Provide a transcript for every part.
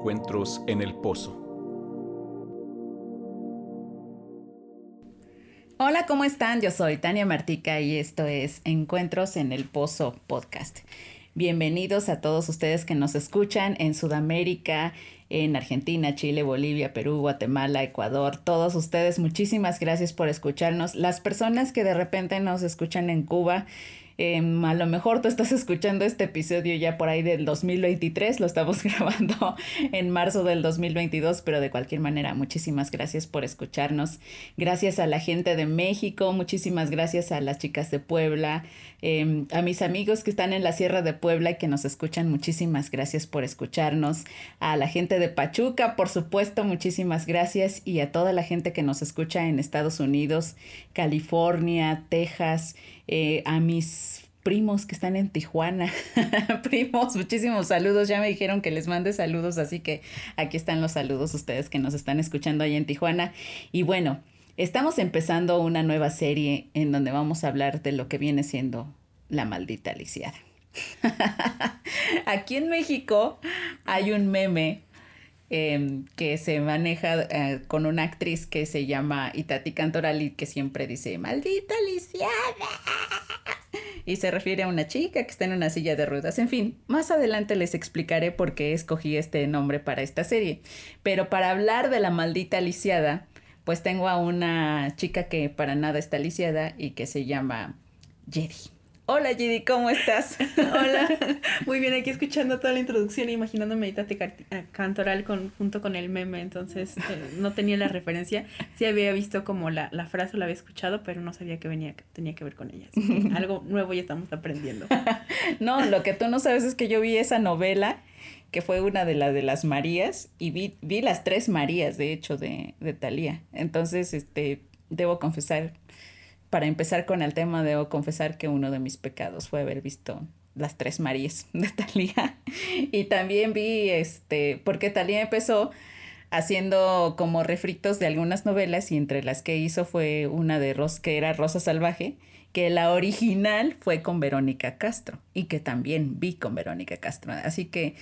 Encuentros en el Pozo. Hola, ¿cómo están? Yo soy Tania Martica y esto es Encuentros en el Pozo Podcast. Bienvenidos a todos ustedes que nos escuchan en Sudamérica, en Argentina, Chile, Bolivia, Perú, Guatemala, Ecuador. Todos ustedes, muchísimas gracias por escucharnos. Las personas que de repente nos escuchan en Cuba, Em, a lo mejor tú estás escuchando este episodio ya por ahí del 2023, lo estamos grabando en marzo del 2022, pero de cualquier manera, muchísimas gracias por escucharnos. Gracias a la gente de México, muchísimas gracias a las chicas de Puebla, em, a mis amigos que están en la Sierra de Puebla y que nos escuchan, muchísimas gracias por escucharnos. A la gente de Pachuca, por supuesto, muchísimas gracias. Y a toda la gente que nos escucha en Estados Unidos, California, Texas. Eh, a mis primos que están en Tijuana. primos, muchísimos saludos. Ya me dijeron que les mande saludos, así que aquí están los saludos ustedes que nos están escuchando ahí en Tijuana. Y bueno, estamos empezando una nueva serie en donde vamos a hablar de lo que viene siendo la maldita lisiada. aquí en México hay un meme em, que se maneja eh, con una actriz que se llama Itati Cantoral que siempre dice, maldita lisiada y se refiere a una chica que está en una silla de ruedas. En fin, más adelante les explicaré por qué escogí este nombre para esta serie. Pero para hablar de la maldita lisiada, pues tengo a una chica que para nada está lisiada y que se llama Jerry. Hola Gidi, ¿cómo estás? Hola, muy bien, aquí escuchando toda la introducción e imaginándome Itate eh, Cantoral con, junto con el meme, entonces eh, no tenía la referencia. Sí había visto como la, la frase, la había escuchado, pero no sabía que venía, tenía que ver con ella. algo nuevo ya estamos aprendiendo. no, lo que tú no sabes es que yo vi esa novela que fue una de las de las Marías y vi, vi las tres Marías, de hecho, de, de Talía. Entonces, este, debo confesar para empezar con el tema, debo confesar que uno de mis pecados fue haber visto las tres Marías de Talía. Y también vi, este, porque Talía empezó haciendo como refritos de algunas novelas y entre las que hizo fue una de Ros que era Rosa Salvaje, que la original fue con Verónica Castro y que también vi con Verónica Castro. Así que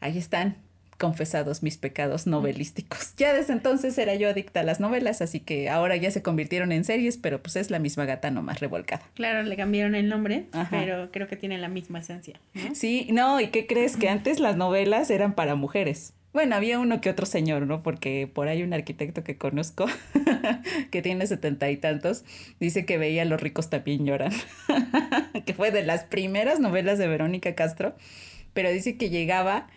ahí están confesados mis pecados novelísticos. Ya desde entonces era yo adicta a las novelas, así que ahora ya se convirtieron en series, pero pues es la misma gata nomás revolcada. Claro, le cambiaron el nombre, pero creo que tiene la misma esencia. Sí, no, ¿y qué crees? Que antes las novelas eran para mujeres. Bueno, había uno que otro señor, ¿no? Porque por ahí un arquitecto que conozco, que tiene setenta y tantos, dice que veía a los ricos también lloran, que fue de las primeras novelas de Verónica Castro, pero dice que llegaba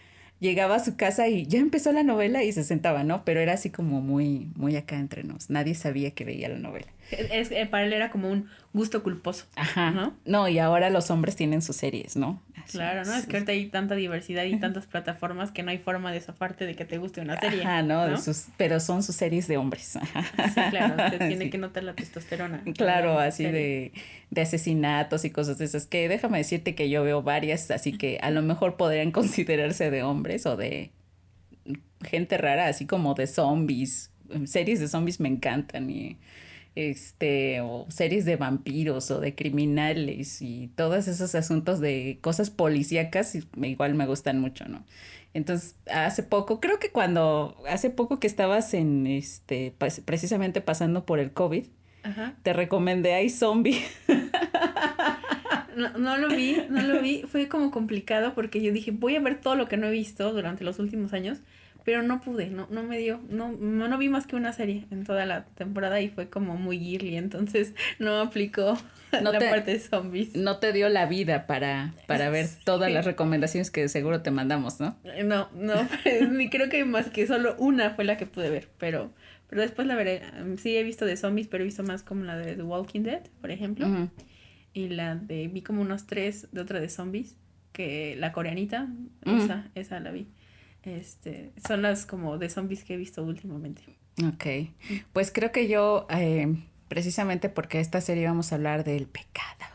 llegaba a su casa y ya empezó la novela y se sentaba, ¿no? Pero era así como muy, muy acá entre nos. Nadie sabía que veía la novela. Es, eh, para él era como un gusto culposo. Ajá. ¿no? No, y ahora los hombres tienen sus series, ¿no? claro, ¿no? Es que ahorita hay tanta diversidad y tantas plataformas que no hay forma de zafarte de que te guste una serie. Ajá, no, sus, pero son sus series de hombres. Sí, claro, se tiene que notar la testosterona. Claro, así de, de asesinatos y cosas de esas. Que déjame decirte que yo veo varias, así que a lo mejor podrían considerarse de hombres o de gente rara, así como de zombies. Series de zombies me encantan y este, o series de vampiros o de criminales y todos esos asuntos de cosas policíacas, igual me gustan mucho, ¿no? Entonces, hace poco, creo que cuando, hace poco que estabas en, este, precisamente pasando por el COVID, te recomendé a Zombie. No, no, lo vi, no lo vi. Fue como complicado porque yo dije, voy a ver todo lo que no he visto durante los últimos años pero no pude, no, no me dio, no, no, vi más que una serie en toda la temporada y fue como muy girly, entonces no aplicó no la parte de zombies. No te dio la vida para, para ver todas las recomendaciones que seguro te mandamos, ¿no? No, no, ni creo que más que solo una fue la que pude ver, pero, pero después la veré. Sí he visto de zombies, pero he visto más como la de The Walking Dead, por ejemplo. Y la de, vi como unos tres de otra de zombies, que la coreanita, esa, esa la vi. Este, son las como de zombies que he visto últimamente. Ok, pues creo que yo, eh, precisamente porque esta serie vamos a hablar del pecado.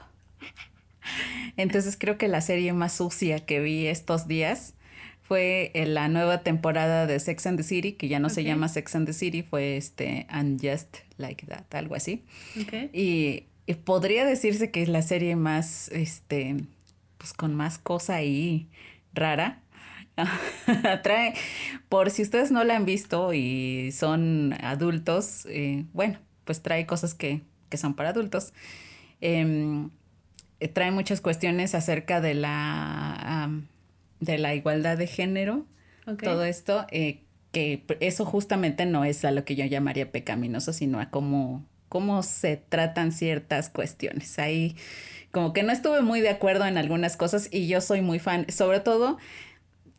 Entonces creo que la serie más sucia que vi estos días fue en la nueva temporada de Sex and the City, que ya no se llama Sex and the City, fue este And Just Like That, algo así. Okay. Y, y, podría decirse que es la serie más, este, pues con más cosa ahí rara trae, por si ustedes no la han visto y son adultos, eh, bueno, pues trae cosas que, que son para adultos. Em, eh, trae muchas cuestiones acerca de la, de la igualdad de género, todo esto, eh, que eso justamente no es a lo que yo llamaría pecaminoso, sino a cómo, cómo se tratan ciertas cuestiones. Ahí como que no estuve muy de acuerdo en algunas cosas y yo soy muy fan, sobre todo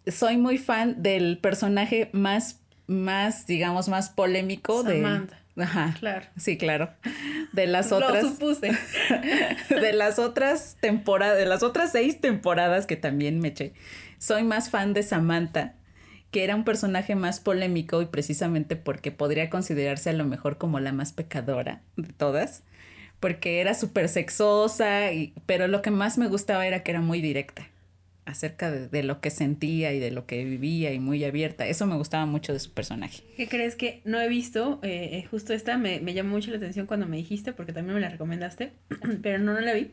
soy muy fan del personaje más, más, digamos, más polémico Samantha. de... Ajá. Claro. Sí, claro. De las otras. Lo supuse. de las otras temporadas, de las otras seis temporadas que también me eché. Soy más fan de Samantha, que era un personaje más polémico y precisamente porque podría considerarse a lo mejor como la más pecadora de todas porque era súper sexosa, y, pero lo que más me gustaba era que era muy directa acerca de, lo que sentía y de lo que vivía y muy abierta. Eso me gustaba mucho de su personaje. ¿Qué crees que no he visto? Eh, eh, justo esta me, llamó mucho la atención cuando me dijiste, porque también me la recomendaste, pero no, no la vi.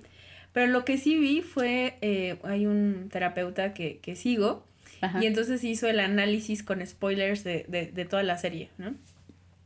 Pero lo que sí vi fue, eh, hay un terapeuta que, que sigo, y entonces hizo el análisis con spoilers de, de, de toda la serie, ¿no?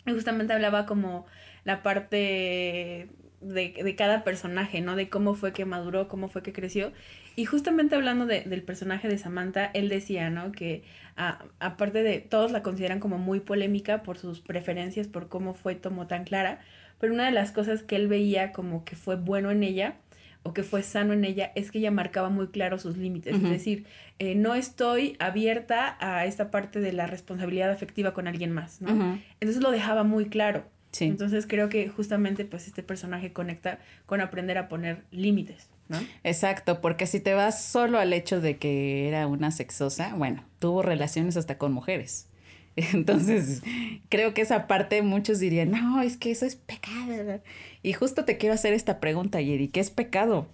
Y justamente hablaba como la parte de, de, cada personaje, ¿no? De cómo fue que maduró, cómo fue que creció. Y justamente hablando de, del personaje de Samantha, él decía, ¿no? Que aparte de, todos la consideran como muy polémica por sus preferencias, por cómo fue tomó tan clara, pero una de las cosas que él veía como que fue bueno en ella, o que fue sano en ella, es que ella marcaba muy claro sus límites. Es decir, eh, no estoy abierta a esta parte de la responsabilidad afectiva con alguien más, ¿no? Entonces lo dejaba muy claro. Entonces creo que justamente pues este personaje conecta con aprender a poner límites, ¿no? Exacto, porque si te vas solo al hecho de que era una sexosa, bueno, tuvo relaciones hasta con mujeres. Entonces, creo que esa parte muchos dirían, no, es que eso es pecado. Y justo te quiero hacer esta pregunta, Yeri, ¿qué es pecado?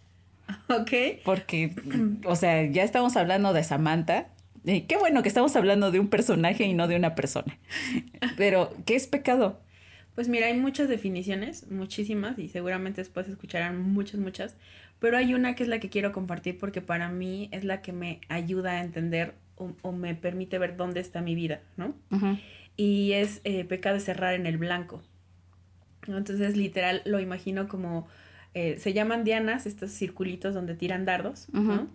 Ok. Porque, o sea, ya estamos hablando de Samantha. Y qué bueno que estamos hablando de un personaje y no de una persona. Pero, ¿qué es pecado? Pues mira, hay muchas definiciones, muchísimas, y seguramente después escucharán muchas, muchas, pero hay una que es la que quiero compartir porque para mí es la que me ayuda a entender o, me permite ver dónde está mi vida, ¿no? Y es eh, pecado de cerrar en el blanco. Entonces, literal, lo imagino como, eh, se llaman dianas, estos circulitos donde tiran dardos, ¿no?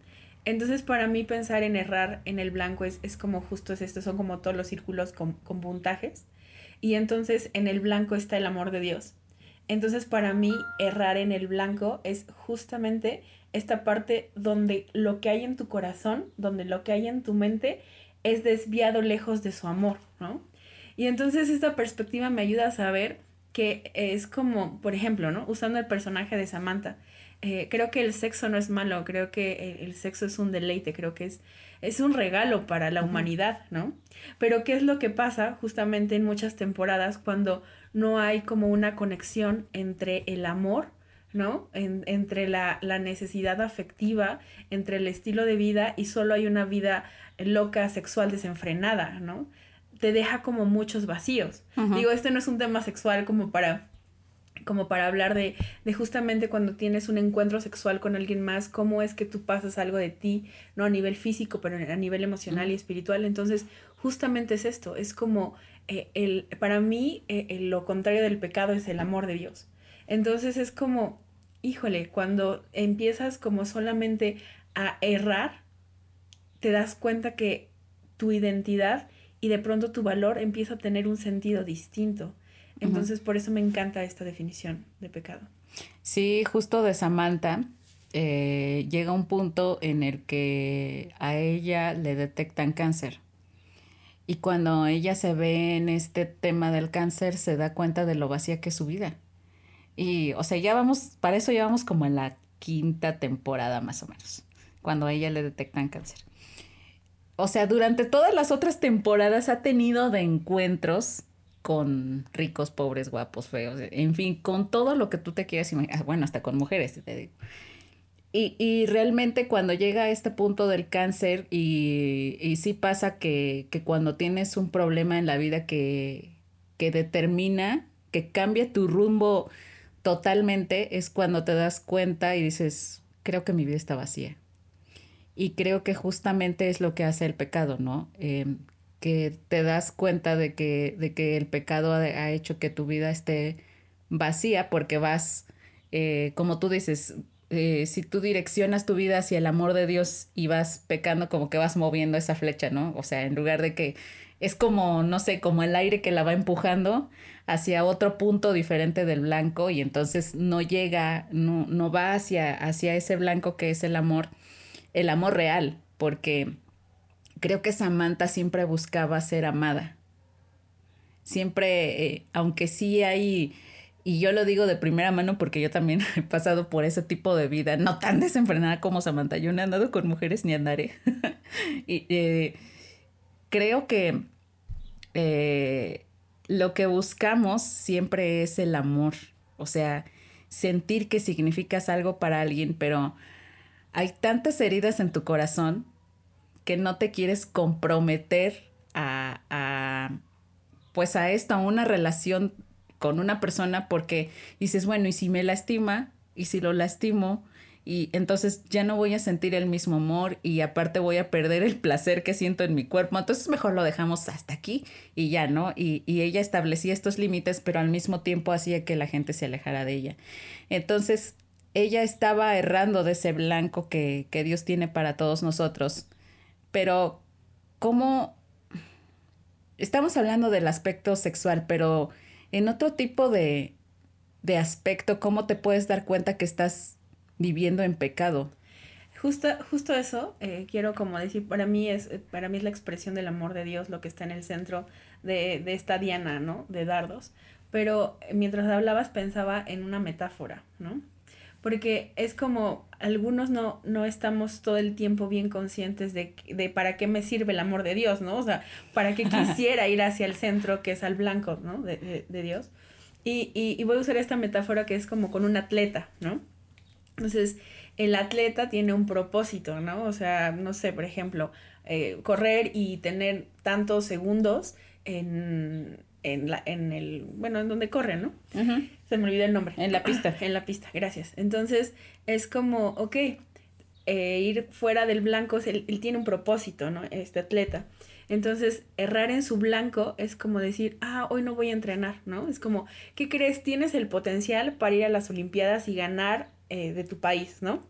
Entonces, para mí pensar en errar en el blanco es, es como justo es esto, son como todos los círculos con, con puntajes y entonces en el blanco está el amor de Dios. Entonces para mí errar en el blanco es justamente esta parte donde lo que hay en tu corazón, donde lo que hay en tu mente es desviado lejos de su amor, ¿no? Y entonces esta perspectiva me ayuda a saber que es como, por ejemplo, ¿no? Usando el personaje de Samantha, eh, creo que el sexo no es malo, creo que el, sexo es un deleite, creo que es, es un regalo para la humanidad, ¿no? Pero ¿qué es lo que pasa justamente en muchas temporadas cuando no hay como una conexión entre el amor, ¿no? entre la, la, necesidad afectiva, entre el estilo de vida y solo hay una vida loca, sexual, desenfrenada, ¿no? Te deja como muchos vacíos. Digo, este no es un tema sexual como para como para hablar de, de, justamente cuando tienes un encuentro sexual con alguien más, cómo es que tú pasas algo de ti, no a nivel físico, pero a nivel emocional y espiritual. Entonces, justamente es esto, es como eh, el, para mí eh, lo contrario del pecado es el amor de Dios. Entonces es como, híjole, cuando empiezas como solamente a errar, te das cuenta que tu identidad y de pronto tu valor empieza a tener un sentido distinto. Entonces, por eso me encanta esta definición de pecado. Sí, justo de Samantha, eh, llega un punto en el que a ella le detectan cáncer. Y cuando ella se ve en este tema del cáncer, se da cuenta de lo vacía que es su vida. Y, o sea, ya vamos, para eso ya vamos como en la quinta temporada más o menos, cuando a ella le detectan cáncer. O sea, durante todas las otras temporadas ha tenido de encuentros con ricos, pobres, guapos, feos, en fin, con todo lo que tú te quieras imaginar, ah, bueno, hasta con mujeres, te digo. Y, y realmente cuando llega a este punto del cáncer y, y sí pasa que, que, cuando tienes un problema en la vida que, que determina, que cambia tu rumbo totalmente, es cuando te das cuenta y dices, creo que mi vida está vacía. Y creo que justamente es lo que hace el pecado, ¿no? Em, que te das cuenta de que, de que el pecado ha, hecho que tu vida esté vacía porque vas, eh, como tú dices, eh, si tú direccionas tu vida hacia el amor de Dios y vas pecando, como que vas moviendo esa flecha, ¿no? O sea, en lugar de que es como, no sé, como el aire que la va empujando hacia otro punto diferente del blanco y entonces no llega, no, no va hacia, hacia ese blanco que es el amor, el amor real, porque creo que Samantha siempre buscaba ser amada. Siempre, eh, aunque sí hay y yo lo digo de primera mano porque yo también he pasado por ese tipo de vida, no tan desenfrenada como Samantha. Yo no he andado con mujeres ni andaré. y eh, creo que eh, lo que buscamos siempre es el amor. O sea, sentir que significas algo para alguien, pero hay tantas heridas en tu corazón que no te quieres comprometer a, a pues a esto, a una relación con una persona porque dices, bueno, y si me lastima, y si lo lastimo, y entonces ya no voy a sentir el mismo amor y aparte voy a perder el placer que siento en mi cuerpo, entonces mejor lo dejamos hasta aquí y ya, ¿no? Y, ella establecía estos límites, pero al mismo tiempo hacía que la gente se alejara de ella. Entonces, ella estaba errando de ese blanco que, que Dios tiene para todos nosotros, pero ¿cómo? Estamos hablando del aspecto sexual, pero en otro tipo de, de aspecto, ¿cómo te puedes dar cuenta que estás viviendo en pecado? Justo, justo eso, eh, quiero como decir, para mí, es, para mí es la expresión del amor de Dios lo que está en el centro de, de esta diana, ¿no? De dardos. Pero mientras hablabas pensaba en una metáfora, ¿no? Porque es como algunos no, no estamos todo el tiempo bien conscientes de, de, para qué me sirve el amor de Dios, ¿no? O sea, para qué quisiera ir hacia el centro, que es al blanco, ¿no? De, de, Dios. Y, y, y, voy a usar esta metáfora que es como con un atleta, ¿no? Entonces, el atleta tiene un propósito, ¿no? O sea, no sé, por ejemplo, eh, correr y tener tantos segundos en, en, la, en el, bueno, en donde corren, ¿no? Se me olvidó el nombre. En la pista. en la pista, gracias. Entonces, es como, ok, eh, ir fuera del blanco, él, él, tiene un propósito, ¿no? Este atleta. Entonces, errar en su blanco es como decir, ah, hoy no voy a entrenar, ¿no? Es como, ¿qué crees? Tienes el potencial para ir a las Olimpiadas y ganar eh, de tu país, ¿no?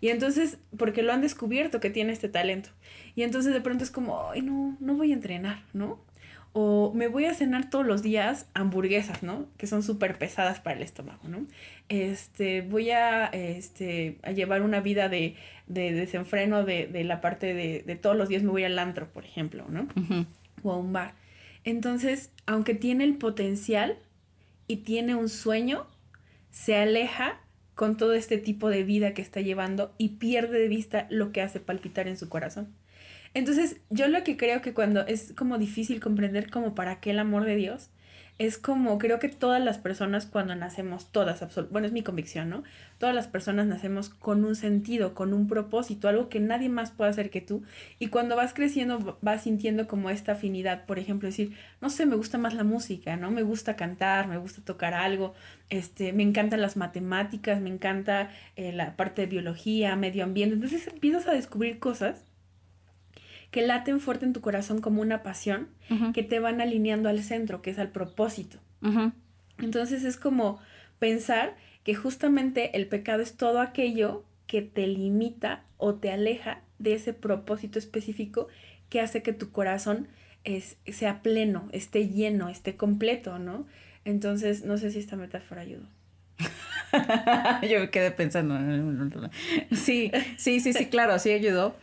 Y entonces, porque lo han descubierto que tiene este talento. Y entonces de pronto es como, ay, no, no voy a entrenar, ¿no? O me voy a cenar todos los días hamburguesas, ¿no? Que son súper pesadas para el estómago, ¿no? Este, voy a, este, a llevar una vida de, de desenfreno de, de, la parte de, de, todos los días me voy al antro, por ejemplo, ¿no? O a un bar. Entonces, aunque tiene el potencial y tiene un sueño, se aleja con todo este tipo de vida que está llevando y pierde de vista lo que hace palpitar en su corazón. Entonces, yo lo que creo que cuando es como difícil comprender como para qué el amor de Dios, es como, creo que todas las personas cuando nacemos, todas, bueno, es mi convicción, ¿no? Todas las personas nacemos con un sentido, con un propósito, algo que nadie más puede hacer que tú. Y cuando vas creciendo, vas sintiendo como esta afinidad, por ejemplo, decir, no sé, me gusta más la música, ¿no? Me gusta cantar, me gusta tocar algo, este, me encantan las matemáticas, me encanta eh, la parte de biología, medio ambiente. Entonces empiezas a descubrir cosas que laten fuerte en tu corazón como una pasión, que te van alineando al centro, que es al propósito. Entonces es como pensar que justamente el pecado es todo aquello que te limita o te aleja de ese propósito específico que hace que tu corazón es, sea pleno, esté lleno, esté completo, ¿no? Entonces, no sé si esta metáfora ayudó. Yo me quedé pensando. Sí, sí, sí, sí, claro, sí ayudó.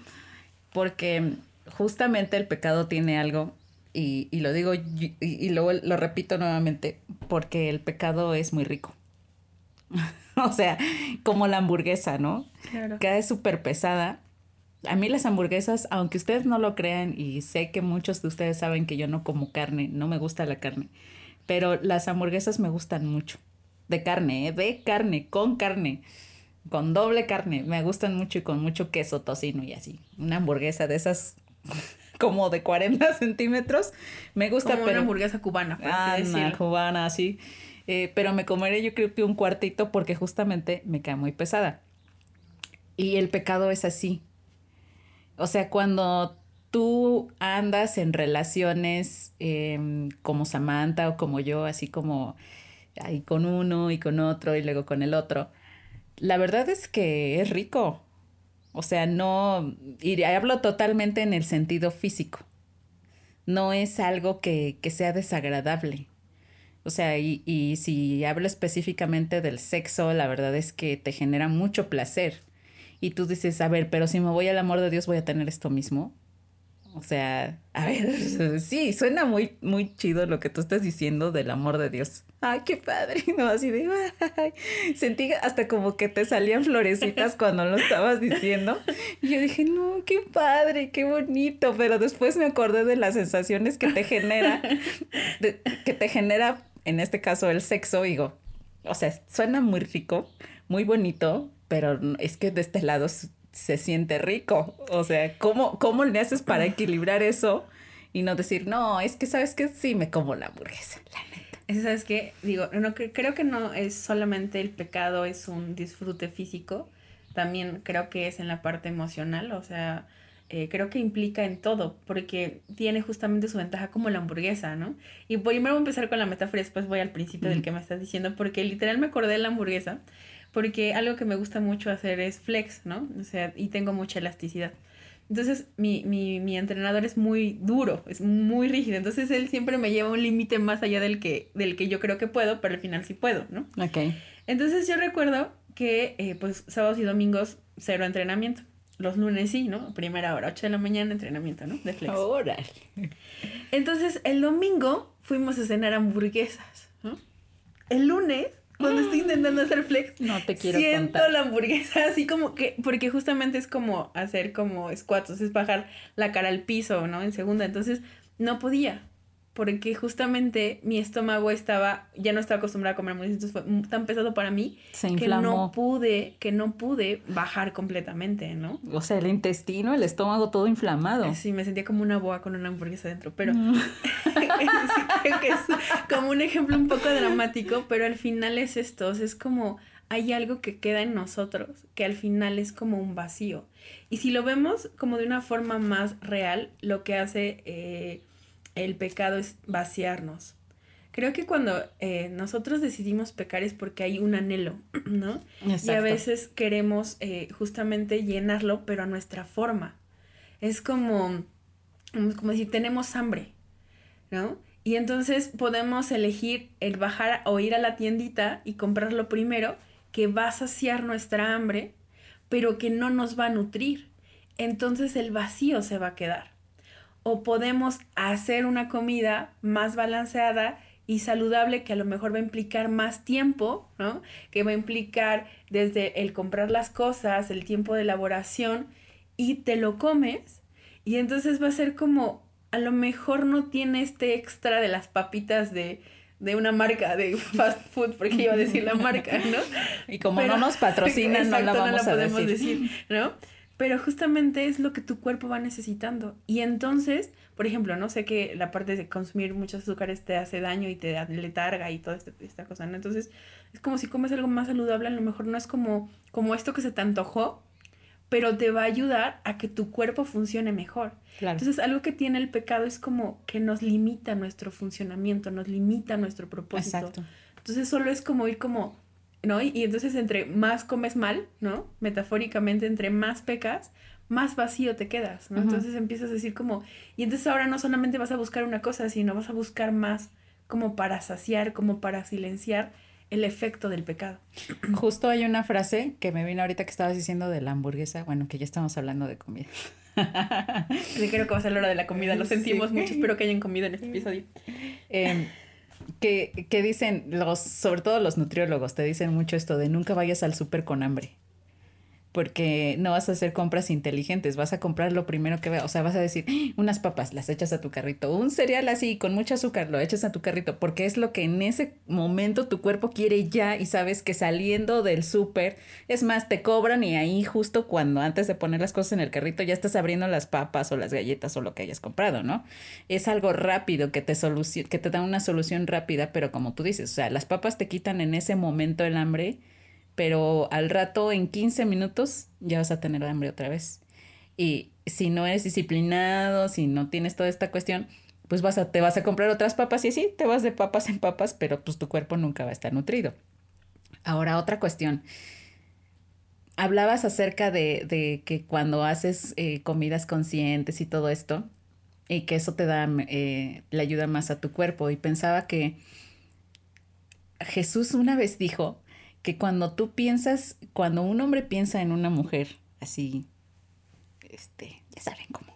Porque justamente el pecado tiene algo, y, y lo digo y, y luego lo repito nuevamente, porque el pecado es muy rico. o sea, como la hamburguesa, ¿no? Claro. es súper pesada. A mí las hamburguesas, aunque ustedes no lo crean, y sé que muchos de ustedes saben que yo no como carne, no me gusta la carne, pero las hamburguesas me gustan mucho. De carne, ¿eh? de carne, con carne, con doble carne. Me gustan mucho y con mucho queso, tocino y así. Una hamburguesa de esas como de 40 centímetros. Me gusta, como una hamburguesa cubana. Ah, cubana, sí. Eh, pero me comeré yo creo que un cuartito porque justamente me cae muy pesada. Y el pecado es así. O sea, cuando tú andas en relaciones em, como Samantha o como yo, así como ahí con uno y con otro y luego con el otro, la verdad es que es rico. O sea, no, y hablo totalmente en el sentido físico. No es algo que, que sea desagradable. O sea, y, y si hablo específicamente del sexo, la verdad es que te genera mucho placer. Y tú dices, a ver, pero si me voy al amor de Dios, voy a tener esto mismo. O sea, a ver, sí, suena muy, muy chido lo que tú estás diciendo del amor de Dios. Ay, qué padre, ¿no? Así de, ay, sentí hasta como que te salían florecitas cuando lo estabas diciendo. Y yo dije, no, qué padre, qué bonito, pero después me acordé de las sensaciones que te genera, que te genera, en este caso, el sexo, digo, o sea, suena muy rico, muy bonito, pero es que de este lado se siente rico. O sea, ¿cómo, cómo le haces para equilibrar eso y no decir, no, es que sabes que sí me como la hamburguesa, la neta? ¿Sabes qué? Digo, no, creo que no es solamente el pecado, es un disfrute físico. También creo que es en la parte emocional, o sea, eh, creo que implica en todo, porque tiene justamente su ventaja como la hamburguesa, ¿no? Y primero voy a empezar con la metáfora y después voy al principio del que me estás diciendo, porque literal me acordé de la hamburguesa porque algo que me gusta mucho hacer es flex, ¿no? O sea, y tengo mucha elasticidad. Entonces, mi, mi, mi entrenador es muy duro, es muy rígido. Entonces, él siempre me lleva un límite más allá del que, del que yo creo que puedo, pero al final sí puedo, ¿no? Ok. Entonces, yo recuerdo que, eh, pues, sábados y domingos, cero entrenamiento. Los lunes sí, ¿no? Primera hora, 8 de la mañana, entrenamiento, ¿no? De flex. Órale. Entonces, el domingo fuimos a cenar hamburguesas, ¿no? El lunes cuando estoy intentando hacer flex, no te quiero siento la hamburguesa así como que, porque justamente es como hacer como squats, es bajar la cara al piso, ¿no? En segunda, entonces no podía porque justamente mi estómago estaba, ya no estaba acostumbrado a comer muy entonces fue tan pesado para mí que no pude, que no pude bajar completamente, ¿no? O sea, el intestino, el estómago todo inflamado. Sí, me sentía como una boa con una hamburguesa dentro, pero mm. sí, creo que es como un ejemplo un poco dramático, pero al final es esto, es como hay algo que queda en nosotros, que al final es como un vacío. Y si lo vemos como de una forma más real, lo que hace... Eh, el pecado es vaciarnos. Creo que cuando eh, nosotros decidimos pecar es porque hay un anhelo, ¿no? Y a veces queremos eh, justamente llenarlo, pero a nuestra forma. Es como, como si tenemos hambre, ¿no? Y entonces podemos elegir el bajar o ir a la tiendita y comprarlo primero, que va a saciar nuestra hambre, pero que no nos va a nutrir. Entonces el vacío se va a quedar o podemos hacer una comida más balanceada y saludable que a lo mejor va a implicar más tiempo, ¿no? Que va a implicar desde el comprar las cosas, el tiempo de elaboración y te lo comes y entonces va a ser como a lo mejor no tiene este extra de las papitas de, una marca de fast food, porque iba a decir la marca, ¿no? Y como no nos patrocinan, no la vamos a podemos decir, ¿no? pero justamente es lo que tu cuerpo va necesitando. Y entonces, por ejemplo, no sé que la parte de consumir muchos azúcares te hace daño y te letarga y toda esta, esta cosa, ¿no? Entonces, es como si comes algo más saludable, a lo mejor no es como, como esto que se te antojó, pero te va a ayudar a que tu cuerpo funcione mejor. Entonces, algo que tiene el pecado es como que nos limita nuestro funcionamiento, nos limita nuestro propósito. Exacto. Entonces, solo es como ir como ¿no? Y, entonces entre más comes mal, ¿no? Metafóricamente, entre más pecas, más vacío te quedas, ¿no? Entonces empiezas a decir como, y entonces ahora no solamente vas a buscar una cosa, sino vas a buscar más como para saciar, como para silenciar el efecto del pecado. Justo hay una frase que me vino ahorita que estabas diciendo de la hamburguesa, bueno, que ya estamos hablando de comida. Sí, creo que va a ser la hora de la comida, lo sentimos mucho, espero que hayan comido en este episodio. Eh, que, que dicen los, sobre todo los nutriólogos, te dicen mucho esto de nunca vayas al súper con hambre porque no vas a hacer compras inteligentes, vas a comprar lo primero que veas, o sea, vas a decir, ¡Ah! unas papas, las echas a tu carrito, un cereal así con mucho azúcar, lo echas a tu carrito, porque es lo que en ese momento tu cuerpo quiere ya y sabes que saliendo del súper, es más, te cobran y ahí justo cuando antes de poner las cosas en el carrito ya estás abriendo las papas o las galletas o lo que hayas comprado, ¿no? Es algo rápido que te, que te da una solución rápida, pero como tú dices, o sea, las papas te quitan en ese momento el hambre pero al rato, en 15 minutos, ya vas a tener hambre otra vez. Y si no eres disciplinado, si no tienes toda esta cuestión, pues vas a, te vas a comprar otras papas y sí, te vas de papas en papas, pero pues tu cuerpo nunca va a estar nutrido. Ahora, otra cuestión. Hablabas acerca de, de que cuando haces eh, comidas conscientes y todo esto, y que eso te da, eh, le ayuda más a tu cuerpo. Y pensaba que Jesús una vez dijo que cuando tú piensas, cuando un hombre piensa en una mujer, así, este, ya saben cómo,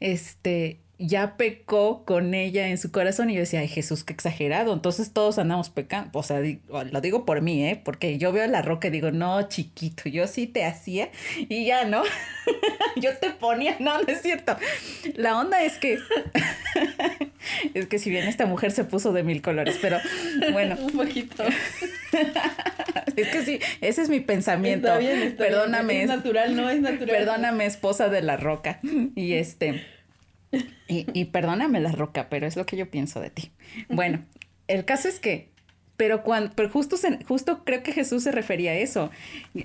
este, ya pecó con ella en su corazón y yo decía, ay Jesús, qué exagerado, entonces todos andamos pecando, o sea, lo digo por mí, ¿eh? Porque yo veo la roca y digo, no, chiquito, yo sí te hacía y ya, ¿no? yo te ponía, no, no es cierto. La onda es que, es que si bien esta mujer se puso de mil colores, pero bueno. Un poquito. es que sí, ese es mi pensamiento. Está bien, Perdóname. Es natural, no es natural. Perdóname, esposa de la roca. Y este... Y, y perdóname la roca, pero es lo que yo pienso de ti. Bueno, el caso es que, pero cuando, pero justo, justo creo que Jesús se refería a eso.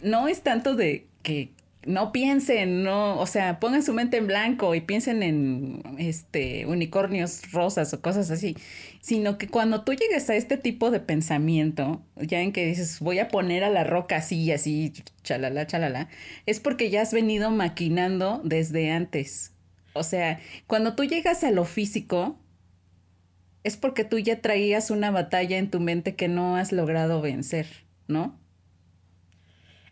No es tanto de que no piensen, no, o sea, pongan su mente en blanco y piensen en este unicornios rosas o cosas así, sino que cuando tú llegues a este tipo de pensamiento, ya en que dices, voy a poner a la roca así, así, chalala, chalala, es porque ya has venido maquinando desde antes. O sea, cuando tú llegas a lo físico, es porque tú ya traías una batalla en tu mente que no has logrado vencer, ¿no?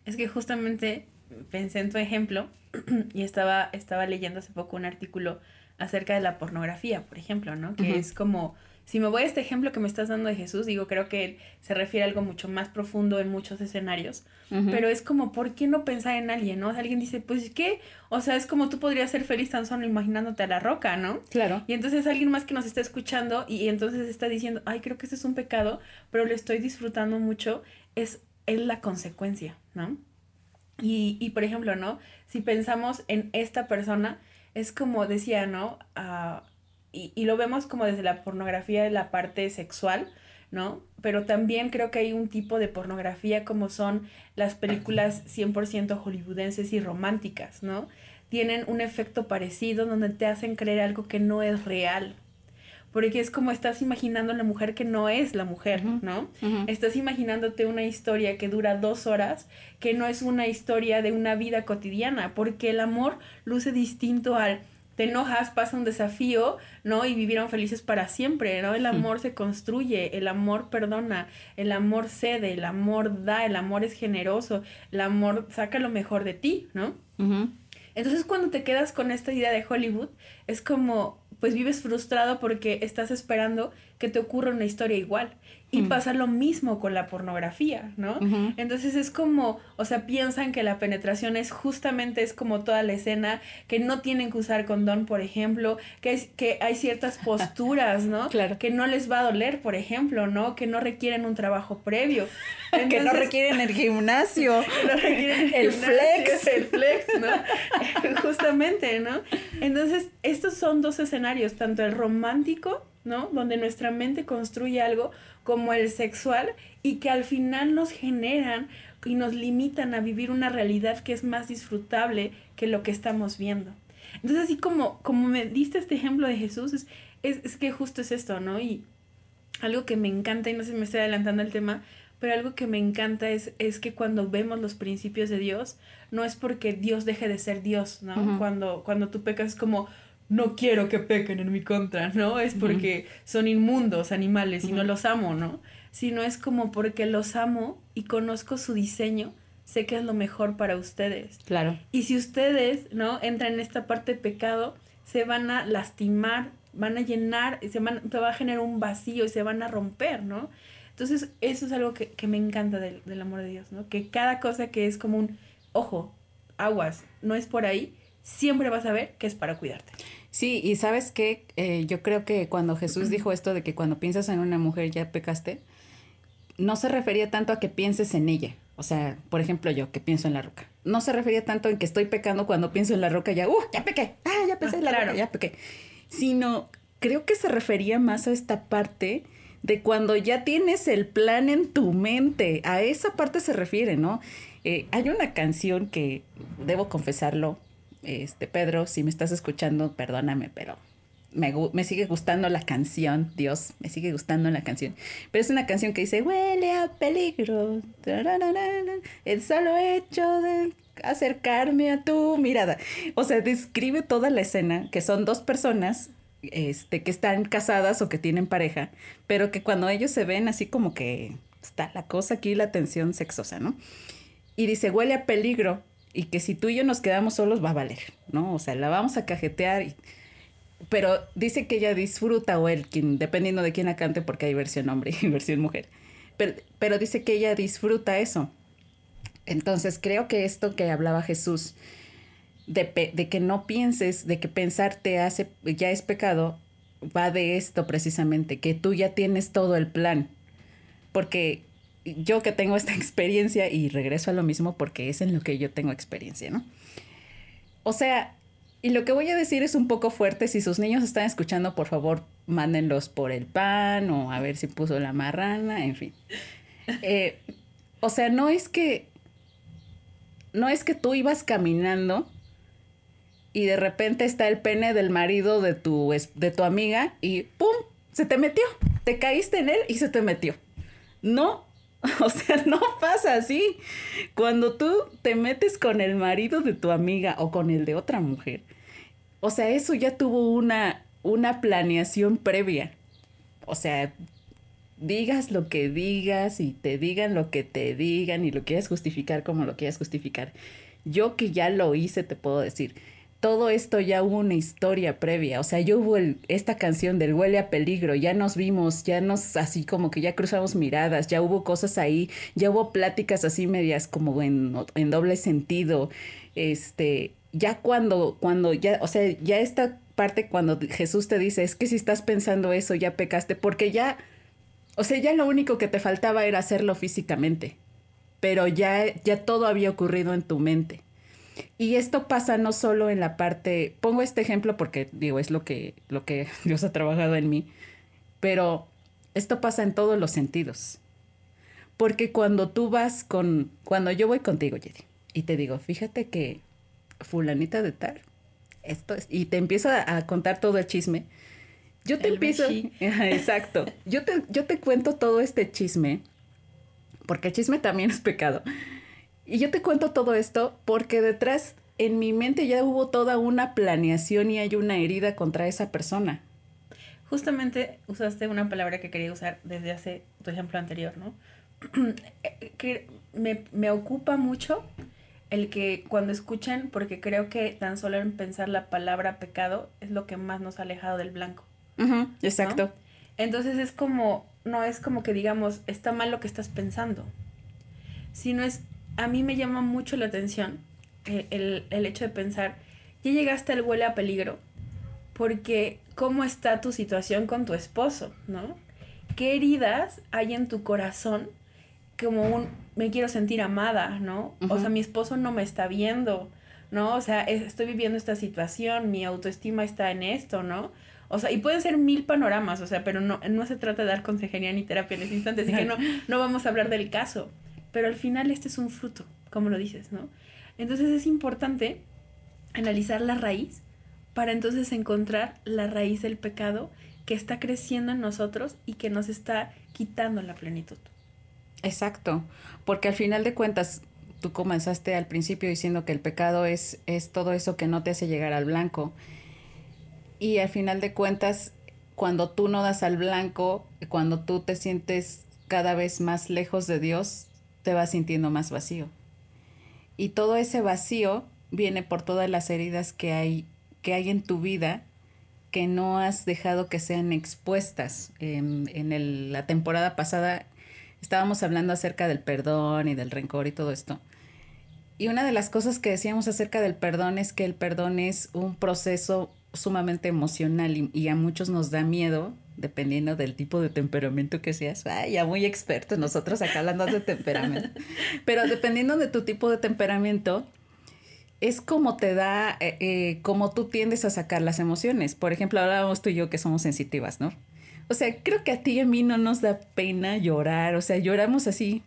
Es que justamente pensé en tu ejemplo y estaba, estaba leyendo hace poco un artículo acerca de la pornografía, por ejemplo, ¿no? Que es como si me voy a este ejemplo que me estás dando de Jesús, digo, creo que se refiere a algo mucho más profundo en muchos escenarios, pero es como, ¿por qué no pensar en alguien, no? O sea, alguien dice, pues, ¿qué? O sea, es como tú podrías ser feliz tan solo imaginándote a la roca, ¿no? Claro. Y entonces alguien más que nos está escuchando y, entonces está diciendo, ay, creo que este es un pecado, pero lo estoy disfrutando mucho, es, es la consecuencia, ¿no? Y, y, por ejemplo, ¿no? Si pensamos en esta persona, es como decía, ¿no? Uh, y, y lo vemos como desde la pornografía de la parte sexual, ¿no? Pero también creo que hay un tipo de pornografía como son las películas 100% hollywoodenses y románticas, ¿no? Tienen un efecto parecido donde te hacen creer algo que no es real. Porque es como estás imaginando a la mujer que no es la mujer, ¿no? Estás imaginándote una historia que dura dos horas, que no es una historia de una vida cotidiana, porque el amor luce distinto al te enojas, pasa un desafío, ¿no? Y vivieron felices para siempre, ¿no? El amor se construye, el amor perdona, el amor cede, el amor da, el amor es generoso, el amor saca lo mejor de ti, ¿no? Entonces cuando te quedas con esta idea de Hollywood, es como, pues vives frustrado porque estás esperando que te ocurra una historia igual. Y pasa lo mismo con la pornografía, ¿no? Entonces es como, o sea, piensan que la penetración es justamente, es como toda la escena, que no tienen que usar condón, por ejemplo, que, es, que hay ciertas posturas, ¿no? Claro. Que no les va a doler, por ejemplo, ¿no? Que no requieren un trabajo previo. que no requieren el gimnasio. no requieren el, flex. El flex, ¿no? justamente, ¿no? Entonces, estos son dos escenarios, tanto el romántico, ¿no? Donde nuestra mente construye algo, como el sexual y que al final nos generan y nos limitan a vivir una realidad que es más disfrutable que lo que estamos viendo. Entonces, así como, como me diste este ejemplo de Jesús, es, es, que justo es esto, ¿no? Y algo que me encanta, y no sé si me estoy adelantando al tema, pero algo que me encanta es, es que cuando vemos los principios de Dios, no es porque Dios deje de ser Dios, ¿no? cuando, cuando tú pecas es como, no quiero que pequen en mi contra, ¿no? Es porque son inmundos animales y no los amo, ¿no? Sino es como porque los amo y conozco su diseño, sé que es lo mejor para ustedes. Claro. Y si ustedes, ¿no? Entran en esta parte de pecado, se van a lastimar, van a llenar, se, van, va a generar un vacío y se van a romper, ¿no? Entonces, eso es algo que, que me encanta del, del amor de Dios, ¿no? Que cada cosa que es como un, ojo, aguas, no es por ahí, siempre vas a ver que es para cuidarte. Sí, y sabes qué, eh, yo creo que cuando Jesús dijo esto de que cuando piensas en una mujer ya pecaste, no se refería tanto a que pienses en ella. O sea, por ejemplo, yo que pienso en la roca. No se refería tanto en que estoy pecando cuando pienso en la roca ya, ¡uh! Ya pequé, ¡ah! Ya pensé en la roca, ya pequé. Sino creo que se refería más a esta parte de cuando ya tienes el plan en tu mente. A esa parte se refiere, ¿no? Eh, hay una canción que, debo confesarlo, este Pedro, si me estás escuchando, perdóname, pero me, me, sigue gustando la canción, Dios, me sigue gustando la canción. Pero es una canción que dice, huele a peligro, el solo hecho de acercarme a tu mirada. O sea, describe toda la escena, que son dos personas este, que están casadas o que tienen pareja, pero que cuando ellos se ven así como que está la cosa aquí, la tensión sexosa, ¿no? Y dice, huele a peligro y que si tú y yo nos quedamos solos va a valer, ¿no? O sea, la vamos a cajetear pero dice que ella disfruta, o él, quien, dependiendo de quién la cante, porque hay versión hombre y versión mujer, pero, pero dice que ella disfruta eso. Entonces creo que esto que hablaba Jesús, de, de, que no pienses, de que pensar te hace, ya es pecado, va de esto precisamente, que tú ya tienes todo el plan. Porque yo que tengo esta experiencia, y regreso a lo mismo porque es en lo que yo tengo experiencia, ¿no? O sea, y lo que voy a decir es un poco fuerte. Si sus niños están escuchando, por favor, mándenlos por el pan o a ver si puso la marrana, en fin. Eh, o sea, no es que. No es que tú ibas caminando y de repente está el pene del marido de tu, de tu amiga y ¡pum! Se te metió. Te caíste en él y se te metió. No, O sea, no pasa así. Cuando tú te metes con el marido de tu amiga o con el de otra mujer, o sea, eso ya tuvo una, una planeación previa. O sea, digas lo que digas y te digan lo que te digan y lo quieras justificar como lo quieras justificar. Yo que ya lo hice, te puedo decir, todo esto ya hubo una historia previa, o sea, ya hubo esta canción del huele a peligro, ya nos vimos, ya nos así como que ya cruzamos miradas, ya hubo cosas ahí, ya hubo pláticas así medias como en, en doble sentido, este, ya cuando, cuando, ya, o sea, ya esta parte cuando Jesús te dice, es que si estás pensando eso, ya pecaste, porque ya, o sea, ya lo único que te faltaba era hacerlo físicamente, pero ya, ya todo había ocurrido en tu mente. Y esto pasa no solo en la parte, pongo este ejemplo porque digo, es lo que, lo que Dios ha trabajado en mí, pero esto pasa en todos los sentidos. Porque cuando tú vas con, cuando yo voy contigo, Jedi, y te digo, fíjate que fulanita de tal, esto es, y te empiezo a, contar todo el chisme, yo te empiezo, exacto, yo te, yo te cuento todo este chisme, porque el chisme también es pecado. Y yo te cuento todo esto porque detrás en mi mente ya hubo toda una planeación y hay una herida contra esa persona. Justamente usaste una palabra que quería usar desde hace tu ejemplo anterior, ¿no? que me, me ocupa mucho el que cuando escuchen, porque creo que tan solo en pensar la palabra pecado es lo que más nos ha alejado del blanco. exacto. Entonces es como, no es como que digamos, está mal lo que estás pensando, sino es a mí me llama mucho la atención eh, el, hecho de pensar, ya llegaste al huele a peligro, porque cómo está tu situación con tu esposo, ¿no? ¿Qué heridas hay en tu corazón como un, me quiero sentir amada, ¿no? O sea, mi esposo no me está viendo, ¿no? O sea, estoy viviendo esta situación, mi autoestima está en esto, ¿no? O sea, y pueden ser mil panoramas, o sea, pero no, no se trata de dar consejería ni terapia en ese instante, así que no, no vamos a hablar del caso pero al final este es un fruto, como lo dices, ¿no? Entonces es importante analizar la raíz para entonces encontrar la raíz del pecado que está creciendo en nosotros y que nos está quitando la plenitud. Exacto, porque al final de cuentas, tú comenzaste al principio diciendo que el pecado es, es todo eso que no te hace llegar al blanco. Y al final de cuentas, cuando tú no das al blanco, cuando tú te sientes cada vez más lejos de Dios, te vas sintiendo más vacío. Y todo ese vacío viene por todas las heridas que hay, que hay en tu vida que no has dejado que sean expuestas. En, en la temporada pasada estábamos hablando acerca del perdón y del rencor y todo esto. Y una de las cosas que decíamos acerca del perdón es que el perdón es un proceso sumamente emocional y, y a muchos nos da miedo dependiendo del tipo de temperamento que seas. Ay, ya muy expertos nosotros acá hablando de temperamento. Pero dependiendo de tu tipo de temperamento, es como te da, eh, eh, como tú tiendes a sacar las emociones. Por ejemplo, hablábamos tú y yo que somos sensitivas, ¿no? O sea, creo que a ti y a mí no nos da pena llorar. O sea, lloramos así.